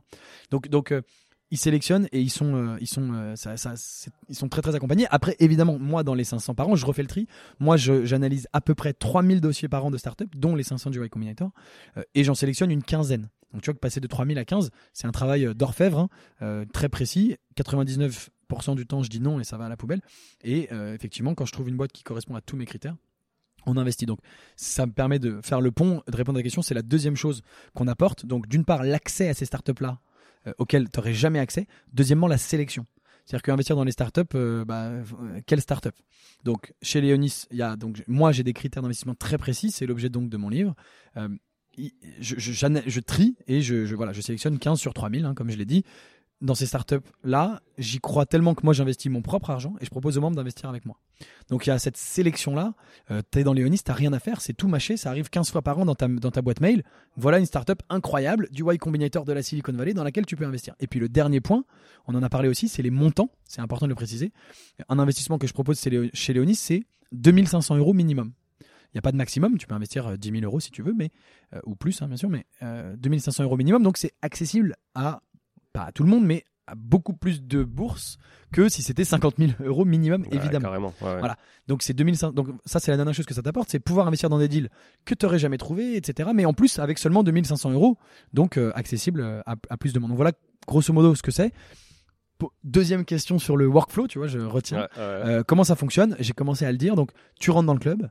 Donc, donc ils sélectionnent et ils sont, euh, euh, ils sont très très accompagnés. Après, évidemment, moi dans les 500 par an, je refais le tri. Moi, j'analyse à peu près 3000 dossiers par an de start-up, dont les 500 du Y Combinator, euh, et j'en sélectionne une quinzaine. Donc tu vois que passer de 3000 à 15, c'est un travail d'orfèvre, hein, très précis. 99% du temps, je dis non et ça va à la poubelle. Et effectivement, quand je trouve une boîte qui correspond à tous mes critères, on investit. Donc, ça me permet de faire le pont, de répondre à la question. C'est la deuxième chose qu'on apporte. Donc, d'une part, l'accès à ces startups-là euh, auquel tu n'aurais jamais accès. Deuxièmement, la sélection. C'est-à-dire qu'investir dans les startups, euh, bah, euh, quelle startup? Donc, chez Léonis, y a, donc, moi, j'ai des critères d'investissement très précis. C'est l'objet donc de mon livre. je, je, trie et je, voilà, je sélectionne 15 sur 3000, hein, comme je l'ai dit dans ces startups-là, j'y crois tellement que moi j'investis mon propre argent et je propose aux membres d'investir avec moi. Donc il y a cette sélection-là, euh, tu es dans Léonis, tu rien à faire, c'est tout mâché, ça arrive 15 fois par an dans ta, boîte mail. Voilà une startup incroyable du Y Combinator de la Silicon Valley dans laquelle tu peux investir. Et puis le dernier point, on en a parlé aussi, c'est les montants, c'est important de le préciser. Un investissement que je propose chez Léonis, c'est 2500 euros minimum. Il n'y a pas de maximum, tu peux investir 10 euh, 000 euros si tu veux, mais, euh, ou plus hein, bien sûr, mais 2500 euros minimum, donc c'est accessible à pas à tout le monde, mais à beaucoup plus de bourses que si c'était 50 000 euros minimum, évidemment. Carrément, Voilà. Donc c'est 2500. Donc ça, c'est la dernière chose que ça t'apporte, c'est pouvoir investir dans des deals que tu n'aurais jamais trouvé, etc. Mais en plus avec seulement 2500 euros, donc euh, accessible euh, à, plus de monde. Donc voilà, grosso modo, ce que c'est. Deuxième question sur le workflow, tu vois, je retiens. Euh, comment ça fonctionne? J'ai commencé à le dire. Donc, tu rentres dans le club.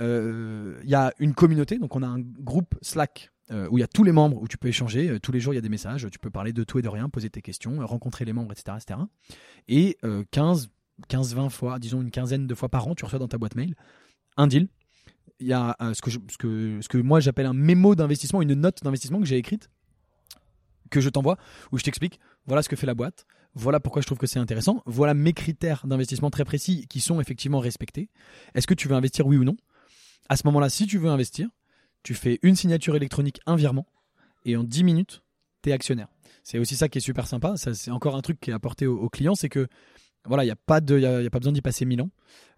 Il y a une communauté. Donc, on a un groupe Slack euh, où il y a tous les membres, où tu peux échanger. Euh, tous les jours, il y a des messages. Tu peux parler de tout et de rien, poser tes questions, euh, rencontrer les membres, etc. etc. Et 15, 15, 20 fois, disons une quinzaine de fois par an, tu reçois dans ta boîte mail un deal. Il y a ce, que ce, que, ce que moi j'appelle un mémo d'investissement, une note d'investissement que j'ai écrite, que je t'envoie, où je t'explique voilà ce que fait la boîte, voilà pourquoi je trouve que c'est intéressant, voilà mes critères d'investissement très précis qui sont effectivement respectés. Est-ce que tu veux investir oui ou non? À ce moment-là, si tu veux investir, tu fais une signature électronique, un virement, et en 10 minutes, tu es actionnaire. C'est aussi ça qui est super sympa. C'est encore un truc qui est apporté aux, clients, c'est que voilà, il n'y a, pas y a, pas besoin d'y passer mille ans.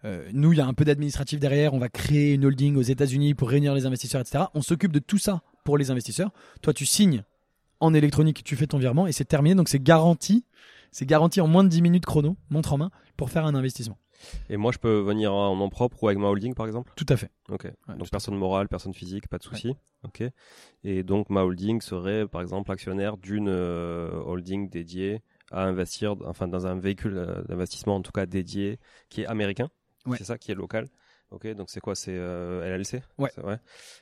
Euh, nous, il y a un peu d'administratif derrière. On va créer une holding aux États-Unis pour réunir les investisseurs, etc. On s'occupe de tout ça pour les investisseurs. Toi, tu signes en électronique, tu fais ton virement et c'est terminé. Donc, c'est garanti. C'est garanti en moins de 10 minutes chrono, montre en main, pour faire un investissement. Et moi, je peux venir en nom propre ou avec ma holding, par exemple? Tout à fait. Ok. donc personne morale, personne physique, pas de souci. Ok. Et donc ma holding serait, par exemple, actionnaire d'une euh, holding dédiée à investir, enfin dans un véhicule euh, d'investissement en tout cas dédié qui est américain. C'est ça, qui est local. Ok, donc c'est quoi C'est euh, LLC Ouais.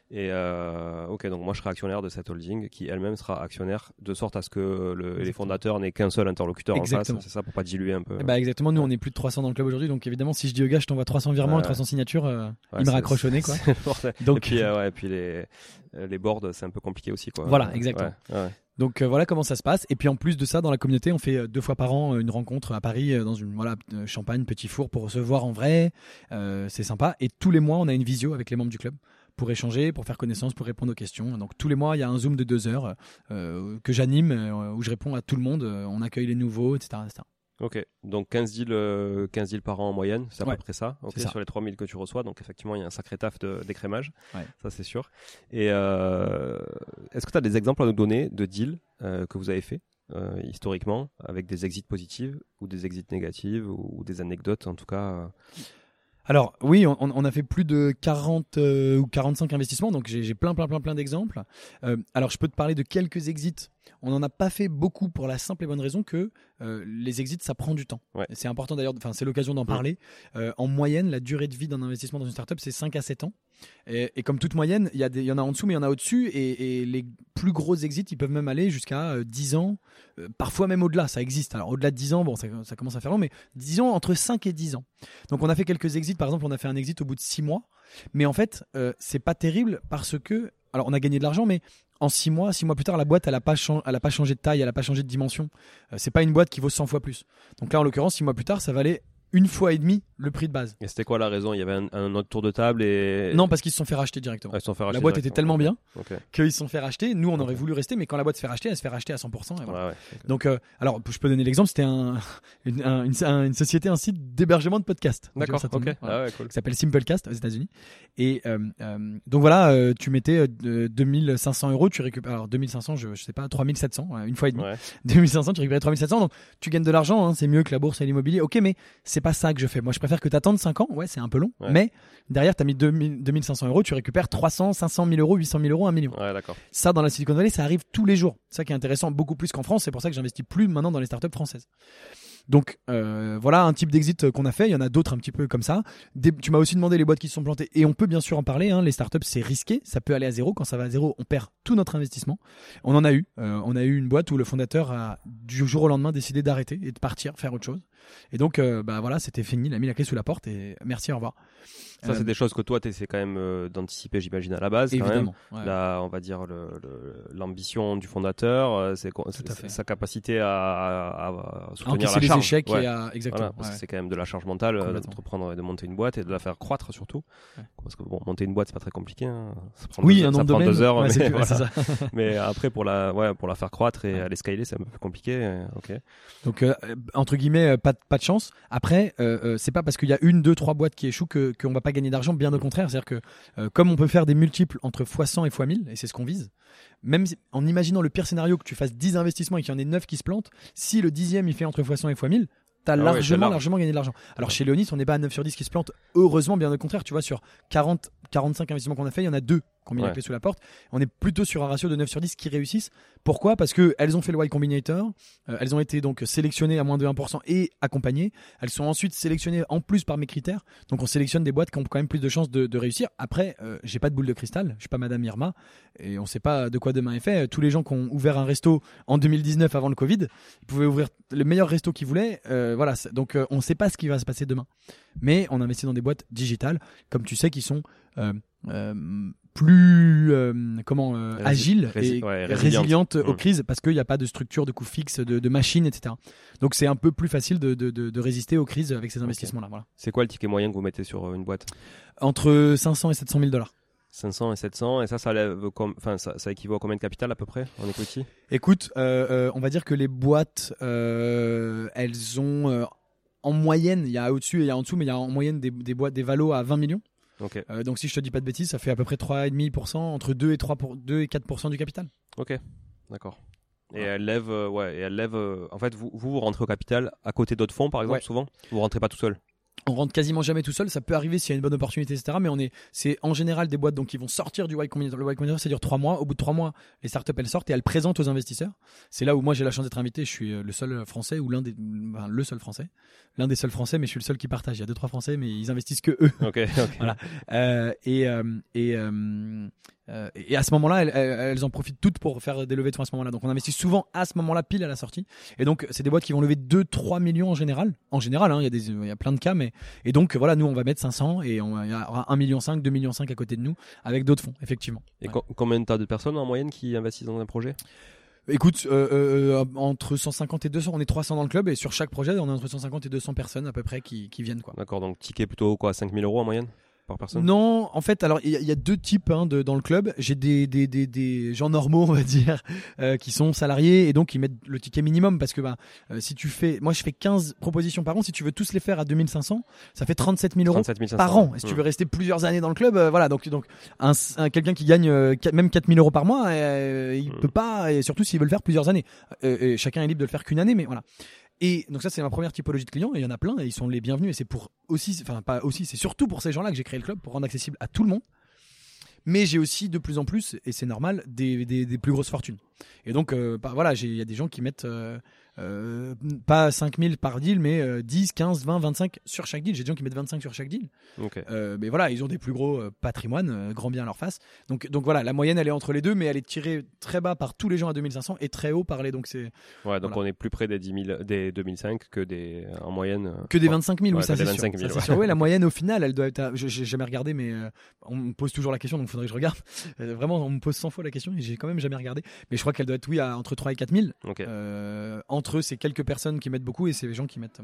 Et euh, ok, donc moi je serai actionnaire de cette holding qui elle-même sera actionnaire de sorte à ce que les fondateurs n'aient qu'un seul interlocuteur en face. C'est ça pour pas diluer un peu. Bah exactement. Nous on est plus de 300 dans le club aujourd'hui, donc évidemment si je dis au gars je t'envoie 300 virements et 300 signatures, euh, il me raccroche au nez quoi. donc et puis, ouais, et puis les les boards c'est un peu compliqué aussi quoi. Voilà, exactement. Donc euh, voilà comment ça se passe. Et puis en plus de ça, dans la communauté, on fait euh, deux fois par an euh, une rencontre à Paris dans une voilà champagne petit four pour se voir en vrai. c'est sympa. Et tous les mois, on a une visio avec les membres du club pour échanger, pour faire connaissance, pour répondre aux questions. Donc tous les mois, il y a un zoom de deux heures que j'anime où je réponds à tout le monde. on accueille les nouveaux, etc. etc. Ok, donc 15 deals, 15 euh, deals par an en moyenne, c'est à peu près ça, Ok, sur les 3000 que tu reçois. Donc effectivement, il y a un sacré taf d'écrémage, ça c'est sûr. Et euh, est-ce que tu as des exemples à nous donner de deals euh, que vous avez fait euh, historiquement, avec des exits positives ou des exits négatives ou, des anecdotes en tout cas euh? alors oui, on, a fait plus de 40 ou 45 investissements, donc j'ai plein plein plein plein d'exemples. alors je peux te parler de quelques exits on n'en a pas fait beaucoup pour la simple et bonne raison que euh, les exits, ça prend du temps. C'est important d'ailleurs, enfin, c'est l'occasion d'en parler. Euh, en moyenne, la durée de vie d'un investissement dans une startup, c'est 5 à 7 ans. Et, comme toute moyenne, il y, y, en a en dessous, mais il y en a au-dessus. Et, les plus gros exits, ils peuvent même aller jusqu'à 10 euh, ans, parfois même au-delà. Ça existe. Alors, au-delà de 10 ans, bon, ça, ça, commence à faire long, mais disons entre 5 et 10 ans. Donc, on a fait quelques exits. Par exemple, on a fait un exit au bout de 6 mois. Mais en fait, c'est pas terrible parce que alors on a gagné de l'argent, mais en six mois, six mois plus tard, la boîte, elle n'a pas, pas changé de taille, elle n'a pas changé de dimension. Euh, c'est pas une boîte qui vaut 100 fois plus. Donc là, en l'occurrence, six mois plus tard, ça valait une fois et demi le prix de base. Et c'était quoi la raison? Il y avait un, autre tour de table et non parce qu'ils se sont fait racheter directement. la boîte était tellement bien qu'ils se sont fait racheter. Nous on aurait voulu rester, mais quand la boîte se fait racheter, elle se fait racheter à 100%. Donc euh, alors je peux donner l'exemple, c'était un, une, société, un site d'hébergement de podcast. D'accord. Ah qui s'appelle Simplecast aux États-Unis. Et euh, euh, donc voilà, tu mettais 2500 euros, tu récupères alors 2500, je, je sais pas, 3700 une fois et demi. 2500, tu récupères 3700, donc tu gagnes de l'argent. Hein, c'est mieux que la bourse et l'immobilier. Ok, mais c'est pas ça que je fais. Moi je préfère que tu attendes 5 ans. Ouais, c'est un peu long. Mais derrière, tu as mis 2500 euros, tu récupères 300, 500 000 euros, 800 000 euros, 1 million. Ouais, d'accord. Ça, dans la Silicon Valley, ça arrive tous les jours. Ça qui est intéressant, beaucoup plus qu'en France. C'est pour ça que j'investis plus maintenant dans les startups françaises. Donc euh, voilà un type d'exit qu'on a fait. Il y en a d'autres un petit peu comme ça. tu m'as aussi demandé les boîtes qui se sont plantées et on peut bien sûr en parler. Hein. Les startups c'est risqué, ça peut aller à zéro. Quand ça va à zéro, on perd tout notre investissement. On en a eu. Euh, on a eu une boîte où le fondateur a du jour au lendemain décidé d'arrêter et de partir faire autre chose. Et donc euh, bah voilà, c'était fini. Il a mis la clé sous la porte et merci, au revoir. Ça, c'est des choses que toi, tu essaies quand même d'anticiper, j'imagine, à la base. Évidemment. Là, on va dire l'ambition du fondateur, c'est sa capacité à, à, soutenir la charge. échecs exactement. c'est quand même de la charge mentale d'entreprendre et de monter une boîte et de la faire croître surtout. Parce que bon, monter une boîte c'est pas très compliqué. Hein. Ça prend oui, deux, un ça prend deux heures. mais, après pour la ouais pour la faire croître et aller scaler c'est un peu plus compliqué. Ok. Donc euh, entre guillemets euh, pas pas de chance. Après euh, c'est pas parce qu'il y a une deux trois boîtes qui échouent que qu'on va pas gagner d'argent. Bien au contraire, c'est-à-dire que comme on peut faire des multiples entre x100 et x1000 et c'est ce qu'on vise même en imaginant le pire scénario que tu fasses 10 investissements et qu'il y en ait 9 qui se plantent, si le dixième il fait entre x100 et x1000, T'as ah largement, largement gagné de l'argent. Alors chez Léonis, on n'est pas à 9 sur 10 qui se plantent. Heureusement, bien au contraire, tu vois, sur 40, 45 investissements qu'on a fait, il y en a deux clé sous la porte. On est plutôt sur un ratio de 9 sur 10 qui réussissent. Pourquoi? Parce qu'elles ont fait le Y Combinator, euh, elles ont été donc sélectionnées à moins de 1% et accompagnées. Elles sont ensuite sélectionnées en plus par mes critères. Donc on sélectionne des boîtes qui ont quand même plus de chances de, réussir. Après, euh, j'ai pas de boule de cristal, je suis pas Madame Irma et on sait pas de quoi demain est fait. Tous les gens qui ont ouvert un resto en 2019 avant le Covid, ils pouvaient ouvrir le meilleur resto qu'ils voulaient. Euh, voilà, donc on ne sait pas ce qui va se passer demain. Mais on investit dans des boîtes digitales, comme tu sais, qui sont plus euh, comment euh, agile et résiliente, aux crises parce qu'il n'y a pas de structure de coût fixe, de, de machines, etc. Donc c'est un peu plus facile de, de, de, résister aux crises avec ces investissements-là. Voilà. C'est quoi le ticket moyen que vous mettez sur euh, une boîte? Entre 500 et 700 000 dollars. 500 et 700 et ça ça, lève enfin, ça, ça équivaut à combien de capital à peu près en equity? Écoute, on va dire que les boîtes elles ont en moyenne, il y a au-dessus et il y a en dessous, mais il y a en moyenne des, des boîtes des valos à 20 millions. Euh, donc si je te dis pas de bêtises, ça fait à peu près 3,5%, entre 2 et 3 pour, 2 et 4% du capital. Ok, d'accord. Et elle lève, euh, ouais, et elle lève. Euh, en fait, vous, vous, rentrez au capital à côté d'autres fonds, par exemple, souvent? Vous rentrez pas tout seul? On rentre quasiment jamais tout seul. Ça peut arriver s'il y a une bonne opportunité, etc. Mais on est, c'est en général des boîtes donc qui vont sortir du Y Combinator. Le Y Combinator, ça dure trois mois. Au bout de trois mois, les startups elles sortent et elles présentent aux investisseurs. C'est là où moi j'ai la chance d'être invité. Je suis euh, le seul français ou l'un des, enfin, le seul français, l'un des seuls français, mais je suis le seul qui partage. Il y a deux trois français, mais ils investissent que eux. Ok. voilà. Euh, et euh, et euh, et à ce moment-là, elles, en profitent toutes pour faire des levées de fonds à ce moment-là. Donc on investit souvent à ce moment-là, pile à la sortie. Et donc c'est des boîtes qui vont lever 2-3 millions en général. En général, hein, il y, a des, y a plein de cas. Mais... Et donc voilà, nous on va mettre 500 et il y aura 1,5 million, 2 millions à côté de nous avec d'autres fonds, effectivement. Et combien de personnes en moyenne qui investissent dans un projet? Écoute, euh, euh, entre 150 et 200, on est 300 dans le club et sur chaque projet, on est entre 150 et 200 personnes à peu près qui, qui viennent. D'accord, donc ticket plutôt quoi, 5000 euros en moyenne? Par personne? Non, en fait, alors il y, y a deux types hein, de, dans le club. J'ai des, des, des, des gens normaux, on va dire, euh, qui sont salariés et donc ils mettent le ticket minimum parce que bah, euh, si tu fais, moi je fais 15 propositions par an, si tu veux tous les faire à 2500, ça fait 37 000 euros 37 500. par an. Et si tu Hmm. veux rester plusieurs années dans le club, euh, voilà. Donc, donc un, un- quelqu'un qui gagne euh, même 4000 euros par mois, euh, il Hmm. peut pas, et surtout s'il veut le faire plusieurs années. Euh, et chacun est libre de le faire qu'une année, mais voilà. Et donc ça c'est ma première typologie de clients et il y en a plein ils sont les bienvenus et c'est pour aussi enfin pas aussi c'est surtout pour ces gens-là que j'ai créé le club pour rendre accessible à tout le monde. Mais j'ai aussi de plus en plus et c'est normal des, des, plus grosses fortunes. Et donc euh, bah, voilà, il y a des gens qui mettent euh, euh, pas 5000 par deal mais euh, 10, 15, 20, 25 sur chaque deal. J'ai des gens qui mettent 25 sur chaque deal. Ok. Euh, mais voilà, ils ont des plus gros euh, patrimoines, euh, grand bien à leur face. Donc, donc voilà, la moyenne elle est entre les deux, mais elle est tirée très bas par tous les gens à 2500 et très haut par les. Donc c'est Ouais, donc voilà. on est plus près des 10 000, des 2005 que des, en moyenne. que des ouais. 25 000, Ouais, oui, ça c'est sûr. 25 000, Ça, ouais. c'est sûr. Ouais, la moyenne au final, elle doit être. à- J'ai jamais regardé, mais on me pose toujours la question, donc faudrait que je regarde. Vraiment, on me pose 100 fois la question et j'ai quand même jamais regardé. Mais je crois qu'elle doit être, oui, à entre 3 et 4 000. Ok. Euh, entre eux, c'est quelques personnes qui mettent beaucoup et c'est les gens qui mettent.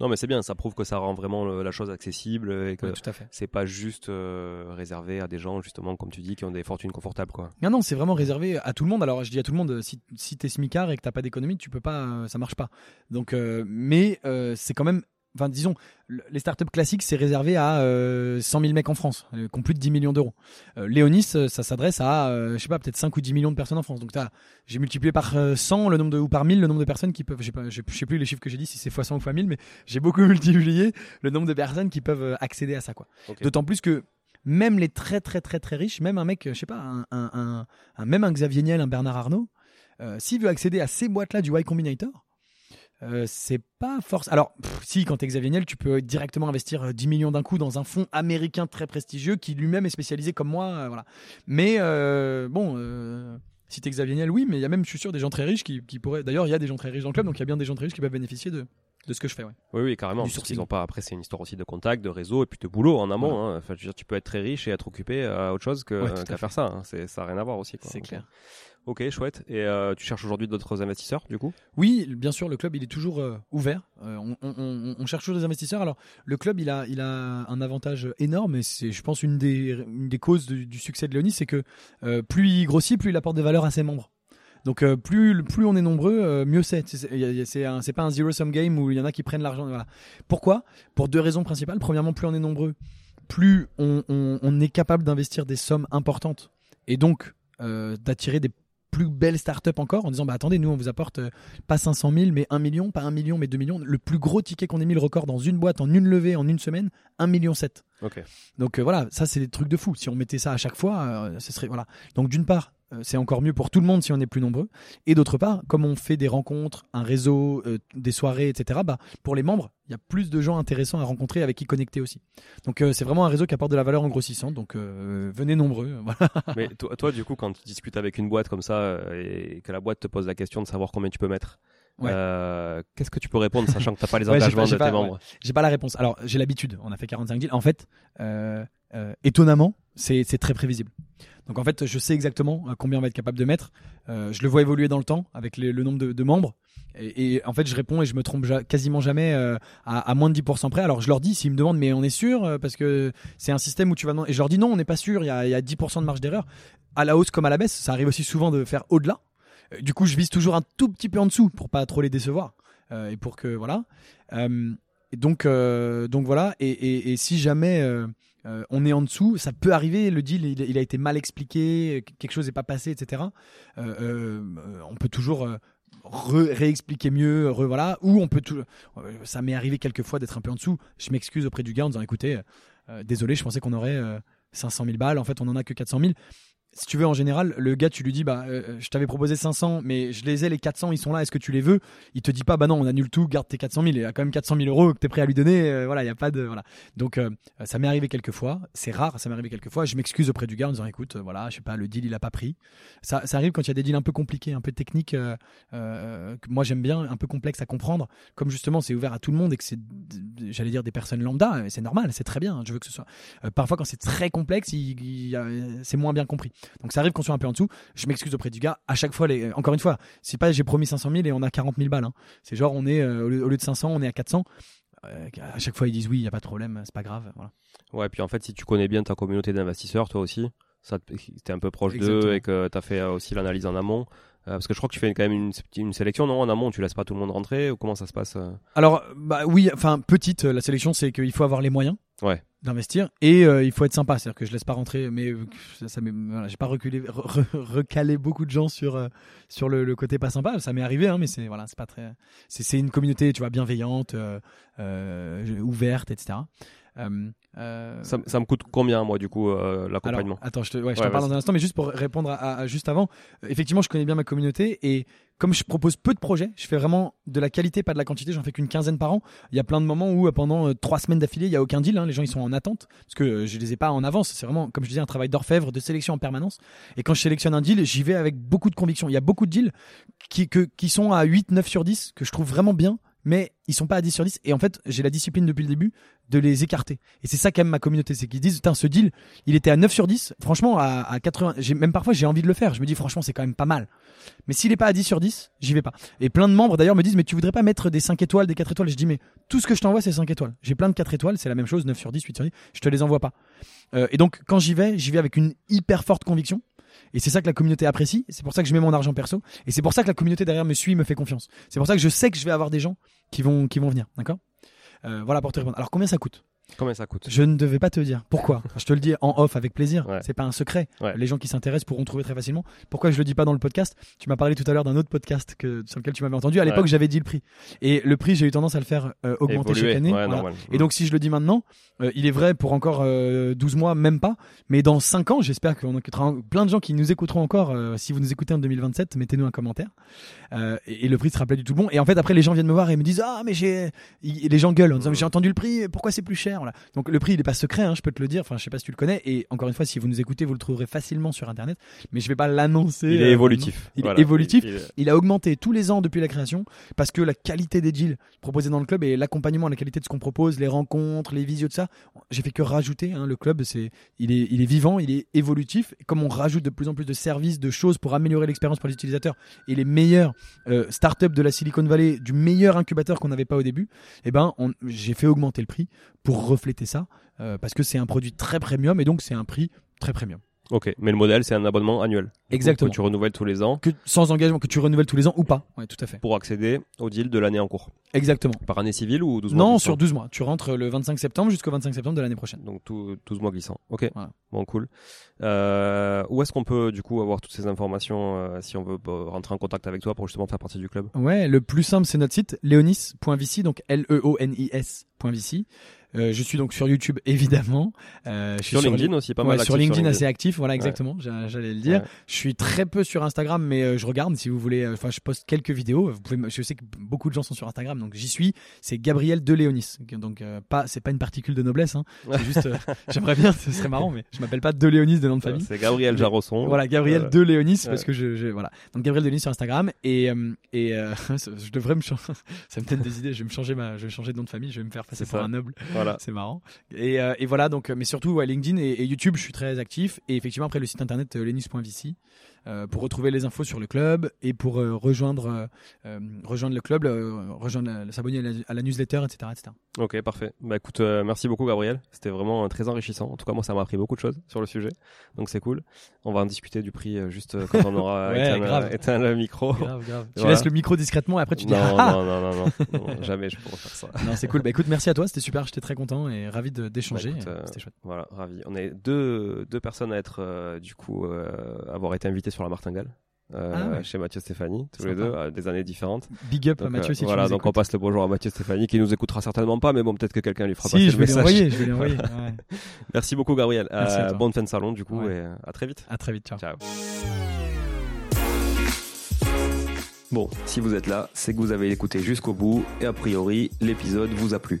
Non, mais c'est bien, ça prouve que ça rend vraiment le- la chose accessible et que Ouais, tout à fait. c'est pas juste euh, réservé à des gens, justement, comme tu dis, qui ont des fortunes confortables, quoi. Non, non, c'est vraiment réservé à tout le monde. Alors, je dis à tout le monde, si, si t'es smicard et que t'as pas d'économie, tu peux pas, euh, ça marche pas. Donc, euh, mais euh, c'est quand même, enfin, disons, le- les startups classiques, c'est réservé à euh, 100 000 mecs en France, euh, qui ont plus de 10 millions d'euros. Euh, Léonis, euh, ça s'adresse à, euh, je sais pas, peut-être 5 ou 10 millions de personnes en France. Donc, j'ai multiplié par euh, 100 le nombre de, ou par 1000 le nombre de personnes qui peuvent, je sais pas, je sais plus les chiffres que j'ai dit, si c'est fois 100 ou fois 1000, mais j'ai beaucoup multiplié le nombre de personnes qui peuvent euh, accéder à ça, quoi. D'autant plus que même les très très très très riches, même un mec, euh, je sais pas, un, un, un- un- même un Xavier Niel, un Bernard Arnault, euh, s'il veut accéder à ces boîtes-là du Y Combinator, euh, c'est pas force. Alors, pff, si, quand t'es Xavier Niel, tu peux directement investir euh, 10 millions d'un coup dans un fonds américain très prestigieux qui lui-même est spécialisé comme moi. euh, voilà. Mais euh, bon, euh, si t'es Xavier Niel, oui, mais il y a même, je suis sûr, des gens très riches qui, qui pourraient. D'ailleurs, il y a des gens très riches dans le club, donc il y a bien des gens très riches qui peuvent bénéficier de, de ce que je fais. Ouais. Oui, oui, carrément. Du parce ont pas. Après, c'est une histoire aussi de contact, de réseau et puis de boulot en amont. hein. Enfin, je veux dire, tu peux être très riche et être occupé à autre chose que Ouais, tout à qu'à fait. faire ça. hein. Ça n'a rien à voir aussi. C'est clair. Ok, chouette. Et euh, tu cherches aujourd'hui d'autres investisseurs, du coup? Oui, bien sûr, le club il est toujours euh, ouvert. Euh, on, cherche toujours des investisseurs. Alors, le club il a, il a un avantage énorme et c'est, je pense, une des, des causes du, succès de Léonis, c'est que plus il grossit, plus il apporte des valeurs à ses membres. Donc, euh, plus, plus on est nombreux, mieux c'est. C'est, pas un zero-sum game où il y en a qui prennent l'argent. Pourquoi? Pour deux raisons principales. Premièrement, plus on est nombreux, plus on, est capable d'investir des sommes importantes et donc d'attirer des plus belles startups encore en disant bah attendez nous on vous apporte euh, pas 500 000 mais 1 million pas 1 million mais 2 millions. Le plus gros ticket qu'on ait mis le record dans une boîte en une levée en une semaine 1 million 7 Ok. donc euh, voilà ça c'est des trucs de fou. Si on mettait ça à chaque fois euh, ce serait voilà. Donc d'une part c'est encore mieux pour tout le monde si on est plus nombreux et d'autre part comme on fait des rencontres un réseau euh, des soirées etc bah pour les membres il y a plus de gens intéressants à rencontrer avec qui connecter aussi donc euh, c'est vraiment un réseau qui apporte de la valeur en grossissant donc euh, venez nombreux voilà Mais toi, toi, du coup, quand tu discutes avec une boîte comme ça euh, et que la boîte te pose la question de savoir combien tu peux mettre, Ouais. euh, qu'est-ce que tu peux répondre, sachant que t'as pas les Ouais, engagements pas- de pas- tes membres J'ai pas la réponse. Alors, j'ai l'habitude. On a fait 45 deals. En fait, euh, euh, étonnamment, c'est très prévisible. Donc, en fait, je sais exactement euh, combien on va être capable de mettre. Euh, je le vois évoluer dans le temps avec le nombre de, membres. Et, en fait, je réponds et je me trompe quasiment jamais à, moins de 10% près. Alors, je leur dis, s'ils me demandent, mais on est sûr Parce que c'est un système où tu vas. Et je leur dis, non, on n'est pas sûr. Il y a, y a 10% de marge d'erreur. À la hausse comme à la baisse. Ça arrive aussi souvent de faire au-delà. Du coup, je vise toujours un tout petit peu en dessous pour pas trop les décevoir. Et pour que, voilà. Donc, voilà. Et si jamais euh, on est en dessous, ça peut arriver. Le deal, il, a été mal expliqué, quelque chose n'est pas passé, etc. Euh, euh, on peut toujours réexpliquer mieux, voilà. Ou on peut tout. ça m'est arrivé quelques fois d'être un peu en dessous. Je m'excuse auprès du gars en disant, écoutez, désolé, je pensais qu'on aurait euh, 500 000 balles. En fait, on en a que 400 000 si tu veux, en général, le gars, tu lui dis, bah, euh, je t'avais proposé 500, mais je les ai, les 400, ils sont là, est-ce que tu les veux? Il te dit pas, bah non, on annule tout, garde tes 400 000, il a quand même 400 000 euros que t'es prêt à lui donner, euh, voilà, il y a pas de, voilà. Donc, euh, ça m'est arrivé quelques fois, c'est rare, ça m'est arrivé quelques fois, je m'excuse auprès du gars en disant, écoute, voilà, je sais pas, le deal, il a pas pris. Ça, ça arrive quand il y a des deals un peu compliqués, un peu techniques, que moi j'aime bien, un peu complexe à comprendre, comme justement c'est ouvert à tout le monde et que c'est, j'allais dire, des personnes lambda, c'est normal, c'est très bien, je veux que ce soit. Parfois, quand c'est très complexe, c'est moins bien compris. Donc ça arrive qu'on soit un peu en dessous. Je m'excuse auprès du gars. À chaque fois, les... encore une fois, c'est pas j'ai promis 500 000 et on a 40 000 balles. hein. C'est genre on est euh, au, lieu, au lieu de 500, on est à 400. euh, à chaque fois ils disent oui, il y a pas de problème, c'est pas grave. Voilà. Ouais, puis en fait, si tu connais bien ta communauté d'investisseurs, toi aussi, ça t'es un peu proche d'eux et que tu as fait euh, aussi l'analyse en amont. euh, parce que je crois que tu fais quand même une, une sélection, non En amont, tu laisses pas tout le monde rentrer ou comment ça se passe euh? Alors, bah oui, enfin, petite, la sélection, c'est qu'il faut avoir les moyens Ouais. D'investir et euh, il faut être sympa. C'est-à-dire que je laisse pas rentrer, mais euh, ça, ça j'ai pas reculé, re- re- recalé beaucoup de gens sur, euh, sur le, côté pas sympa. Ça m'est arrivé, hein, mais c'est voilà, c'est pas très. C'est, c'est une communauté, tu vois, bienveillante, ouverte, etc. Euh, euh, ça, ça me coûte combien, moi, du coup, euh, l'accompagnement? Attends, je te, ouais, je Ouais, t'en parle dans un instant, mais juste pour répondre à, juste avant, effectivement, je connais bien ma communauté et comme je propose peu de projets, je fais vraiment de la qualité, pas de la quantité. J'en fais qu'une quinzaine par an. Il y a plein de moments où pendant trois semaines d'affilée, il y a aucun deal. hein, les gens ils sont en attente parce que je les ai pas en avance. C'est vraiment, comme je disais, un travail d'orfèvre, de sélection en permanence. Et quand je sélectionne un deal, j'y vais avec beaucoup de conviction. Il y a beaucoup de deals qui, que, qui sont à 8, 9 sur 10 que je trouve vraiment bien, mais ils sont pas à 10 sur 10. Et en fait, j'ai la discipline depuis le début de les écarter. Et c'est ça qu'aime ma communauté, c'est qu'ils disent, putain, ce deal, il était à 9 sur 10. Franchement, à, à 80, j'ai, même parfois, j'ai envie de le faire. Je me dis, franchement, c'est quand même pas mal. Mais s'il est pas à 10 sur 10, j'y vais pas. Et plein de membres d'ailleurs me disent, mais tu voudrais pas mettre des 5 étoiles, des 4 étoiles? Je dis, mais tout ce que je t'envoie, c'est 5 étoiles. J'ai plein de 4 étoiles, c'est la même chose, 9 sur 10, 8 sur 10. Je te les envoie pas. Euh, et donc, quand j'y vais, j'y vais avec une hyper forte conviction. Et c'est ça que la communauté apprécie. C'est pour ça que je mets mon argent perso. Et c'est pour ça que la communauté derrière me suit, me fait confiance. C'est pour ça que je sais que je vais avoir des gens qui vont, qui vont venir. D'accord? Euh, Voilà pour te répondre. Alors combien ça coûte? Combien ça coûte Je ne devais pas te dire. Pourquoi? Je te le dis en off avec plaisir. Ouais. C'est pas un secret. Ouais. Les gens qui s'intéressent pourront trouver très facilement. Pourquoi je le dis pas dans le podcast? Tu m'as parlé tout à l'heure d'un autre podcast que, sur lequel tu m'avais entendu. À l'époque, Ouais. j'avais dit le prix. Et le prix, j'ai eu tendance à le faire euh, augmenter Évoluer. chaque année. Voilà. Et donc, si je le dis maintenant, euh, il est vrai pour encore euh, 12 mois, même pas. Mais dans 5 ans, j'espère qu'on écoutera plein de gens qui nous écouteront encore. euh, si vous nous écoutez en 2027, mettez-nous un commentaire. Et, le prix sera pas du tout bon. Et en fait, après, les gens viennent me voir et me disent Ah, mais j'ai. Les gens gueulent en disant J'ai entendu le prix, pourquoi c'est plus cher? Voilà. Donc, le prix, il est pas secret, hein, je peux te le dire. Enfin, je sais pas si tu le connais. Et encore une fois, si vous nous écoutez, vous le trouverez facilement sur Internet. Mais je vais pas l'annoncer. il euh, est évolutif. Il est évolutif. Il- il- il a augmenté tous les ans depuis la création parce que la qualité des deals proposés dans le club et l'accompagnement, la qualité de ce qu'on propose, les rencontres, les visios de ça, j'ai fait que rajouter. hein, le club, c'est, il est, il est vivant, il est évolutif. Comme on rajoute de plus en plus de services, de choses pour améliorer l'expérience pour les utilisateurs et les meilleurs euh, startups de la Silicon Valley, du meilleur incubateur qu'on n'avait pas au début, eh ben, j'ai fait augmenter le prix pour refléter ça euh, parce que c'est un produit très premium et donc c'est un prix très premium. Ok, mais le modèle, c'est un abonnement annuel. Exactement. Que tu renouvelles tous les ans Que, sans engagement, que tu renouvelles tous les ans ou pas. Ouais, tout à fait. pour accéder au deal de l'année en cours. Exactement. Par année civile ou 12 mois Non, sur 12 mois. Tu rentres le 25 septembre jusqu'au 25 septembre de l'année prochaine. Donc tout, 12 mois glissants. Ok. Voilà. Bon, cool. Euh, où est-ce qu'on peut du coup avoir toutes ces informations euh, si on veut bah, rentrer en contact avec toi pour justement faire partie du club? Ouais, le plus simple, c'est notre site, leonis.vc, donc L-E-O-N-I-S.vc. Euh, je suis donc sur YouTube, évidemment. Euh, je suis Sur LinkedIn aussi, pas Ouais, mal. sur actif LinkedIn, assez actif, voilà exactement, j'a- j'allais le dire. Ouais. Je suis très peu sur Instagram, mais euh, je regarde si vous voulez. euh, Enfin, je poste quelques vidéos. Vous pouvez, je sais que beaucoup de gens sont sur Instagram, donc j'y suis. C'est Gabriel de Léonis, donc euh, pas, c'est pas une particule de noblesse. Hein. C'est juste, j'aimerais bien, ce serait marrant, mais je m'appelle pas de Léonis de nom de famille. C'est Gabriel Jarosson. Voilà, Gabriel de Léonis, parce que je, je- voilà. Donc Gabriel de Léonis sur Instagram et et je devrais me changer. ça me donne des idées. Je vais me changer ma, je vais changer de nom de famille. Je vais me faire passer pour un noble. Voilà. C'est marrant. Et, euh, voilà donc, euh, mais surtout LinkedIn et, YouTube, je suis très actif. Et effectivement après le site internet euh, lenis.vc euh, pour retrouver les infos sur le club et pour euh, rejoindre euh, euh, rejoindre le club, euh, rejoindre, s'abonner à la, à la newsletter, etc., etc. Ok, parfait. Bah écoute, euh, merci beaucoup Gabriel. C'était vraiment euh, très enrichissant. En tout cas, moi, ça m'a appris beaucoup de choses sur le sujet. Donc c'est cool. On va en discuter du prix euh, juste euh, quand on aura Ouais, éteint, grave. le, éteint le micro. Grave, grave. Tu Voilà. laisses le micro discrètement et après tu dis non, ah, non, non, non, non, non, jamais je pourrais faire ça. Non, c'est cool. Bah écoute, merci à toi, c'était super, j'étais très content et ravi d'échanger. Bah, euh, C'était chouette. Voilà, ravi. On est deux, deux personnes à être, euh, du coup, euh, avoir été invités sur la martingale. euh, Ah ouais. chez Mathieu Stéphanie, tous les deux, à des années différentes. Big up Donc, Mathieu euh, si voilà, tu nous donc on passe le bonjour à Mathieu Stéphanie qui nous écoutera certainement pas, mais bon, peut-être que quelqu'un lui fera Si, passer je le message. envoyer, je vais lui envoyer. Ouais. Merci beaucoup, Gabriel. Merci à Euh, bonne fin de salon, du coup, Ouais. et euh, à très vite. À très vite, ciao. Ciao. Bon, si vous êtes là, c'est que vous avez écouté jusqu'au bout et a priori, l'épisode vous a plu.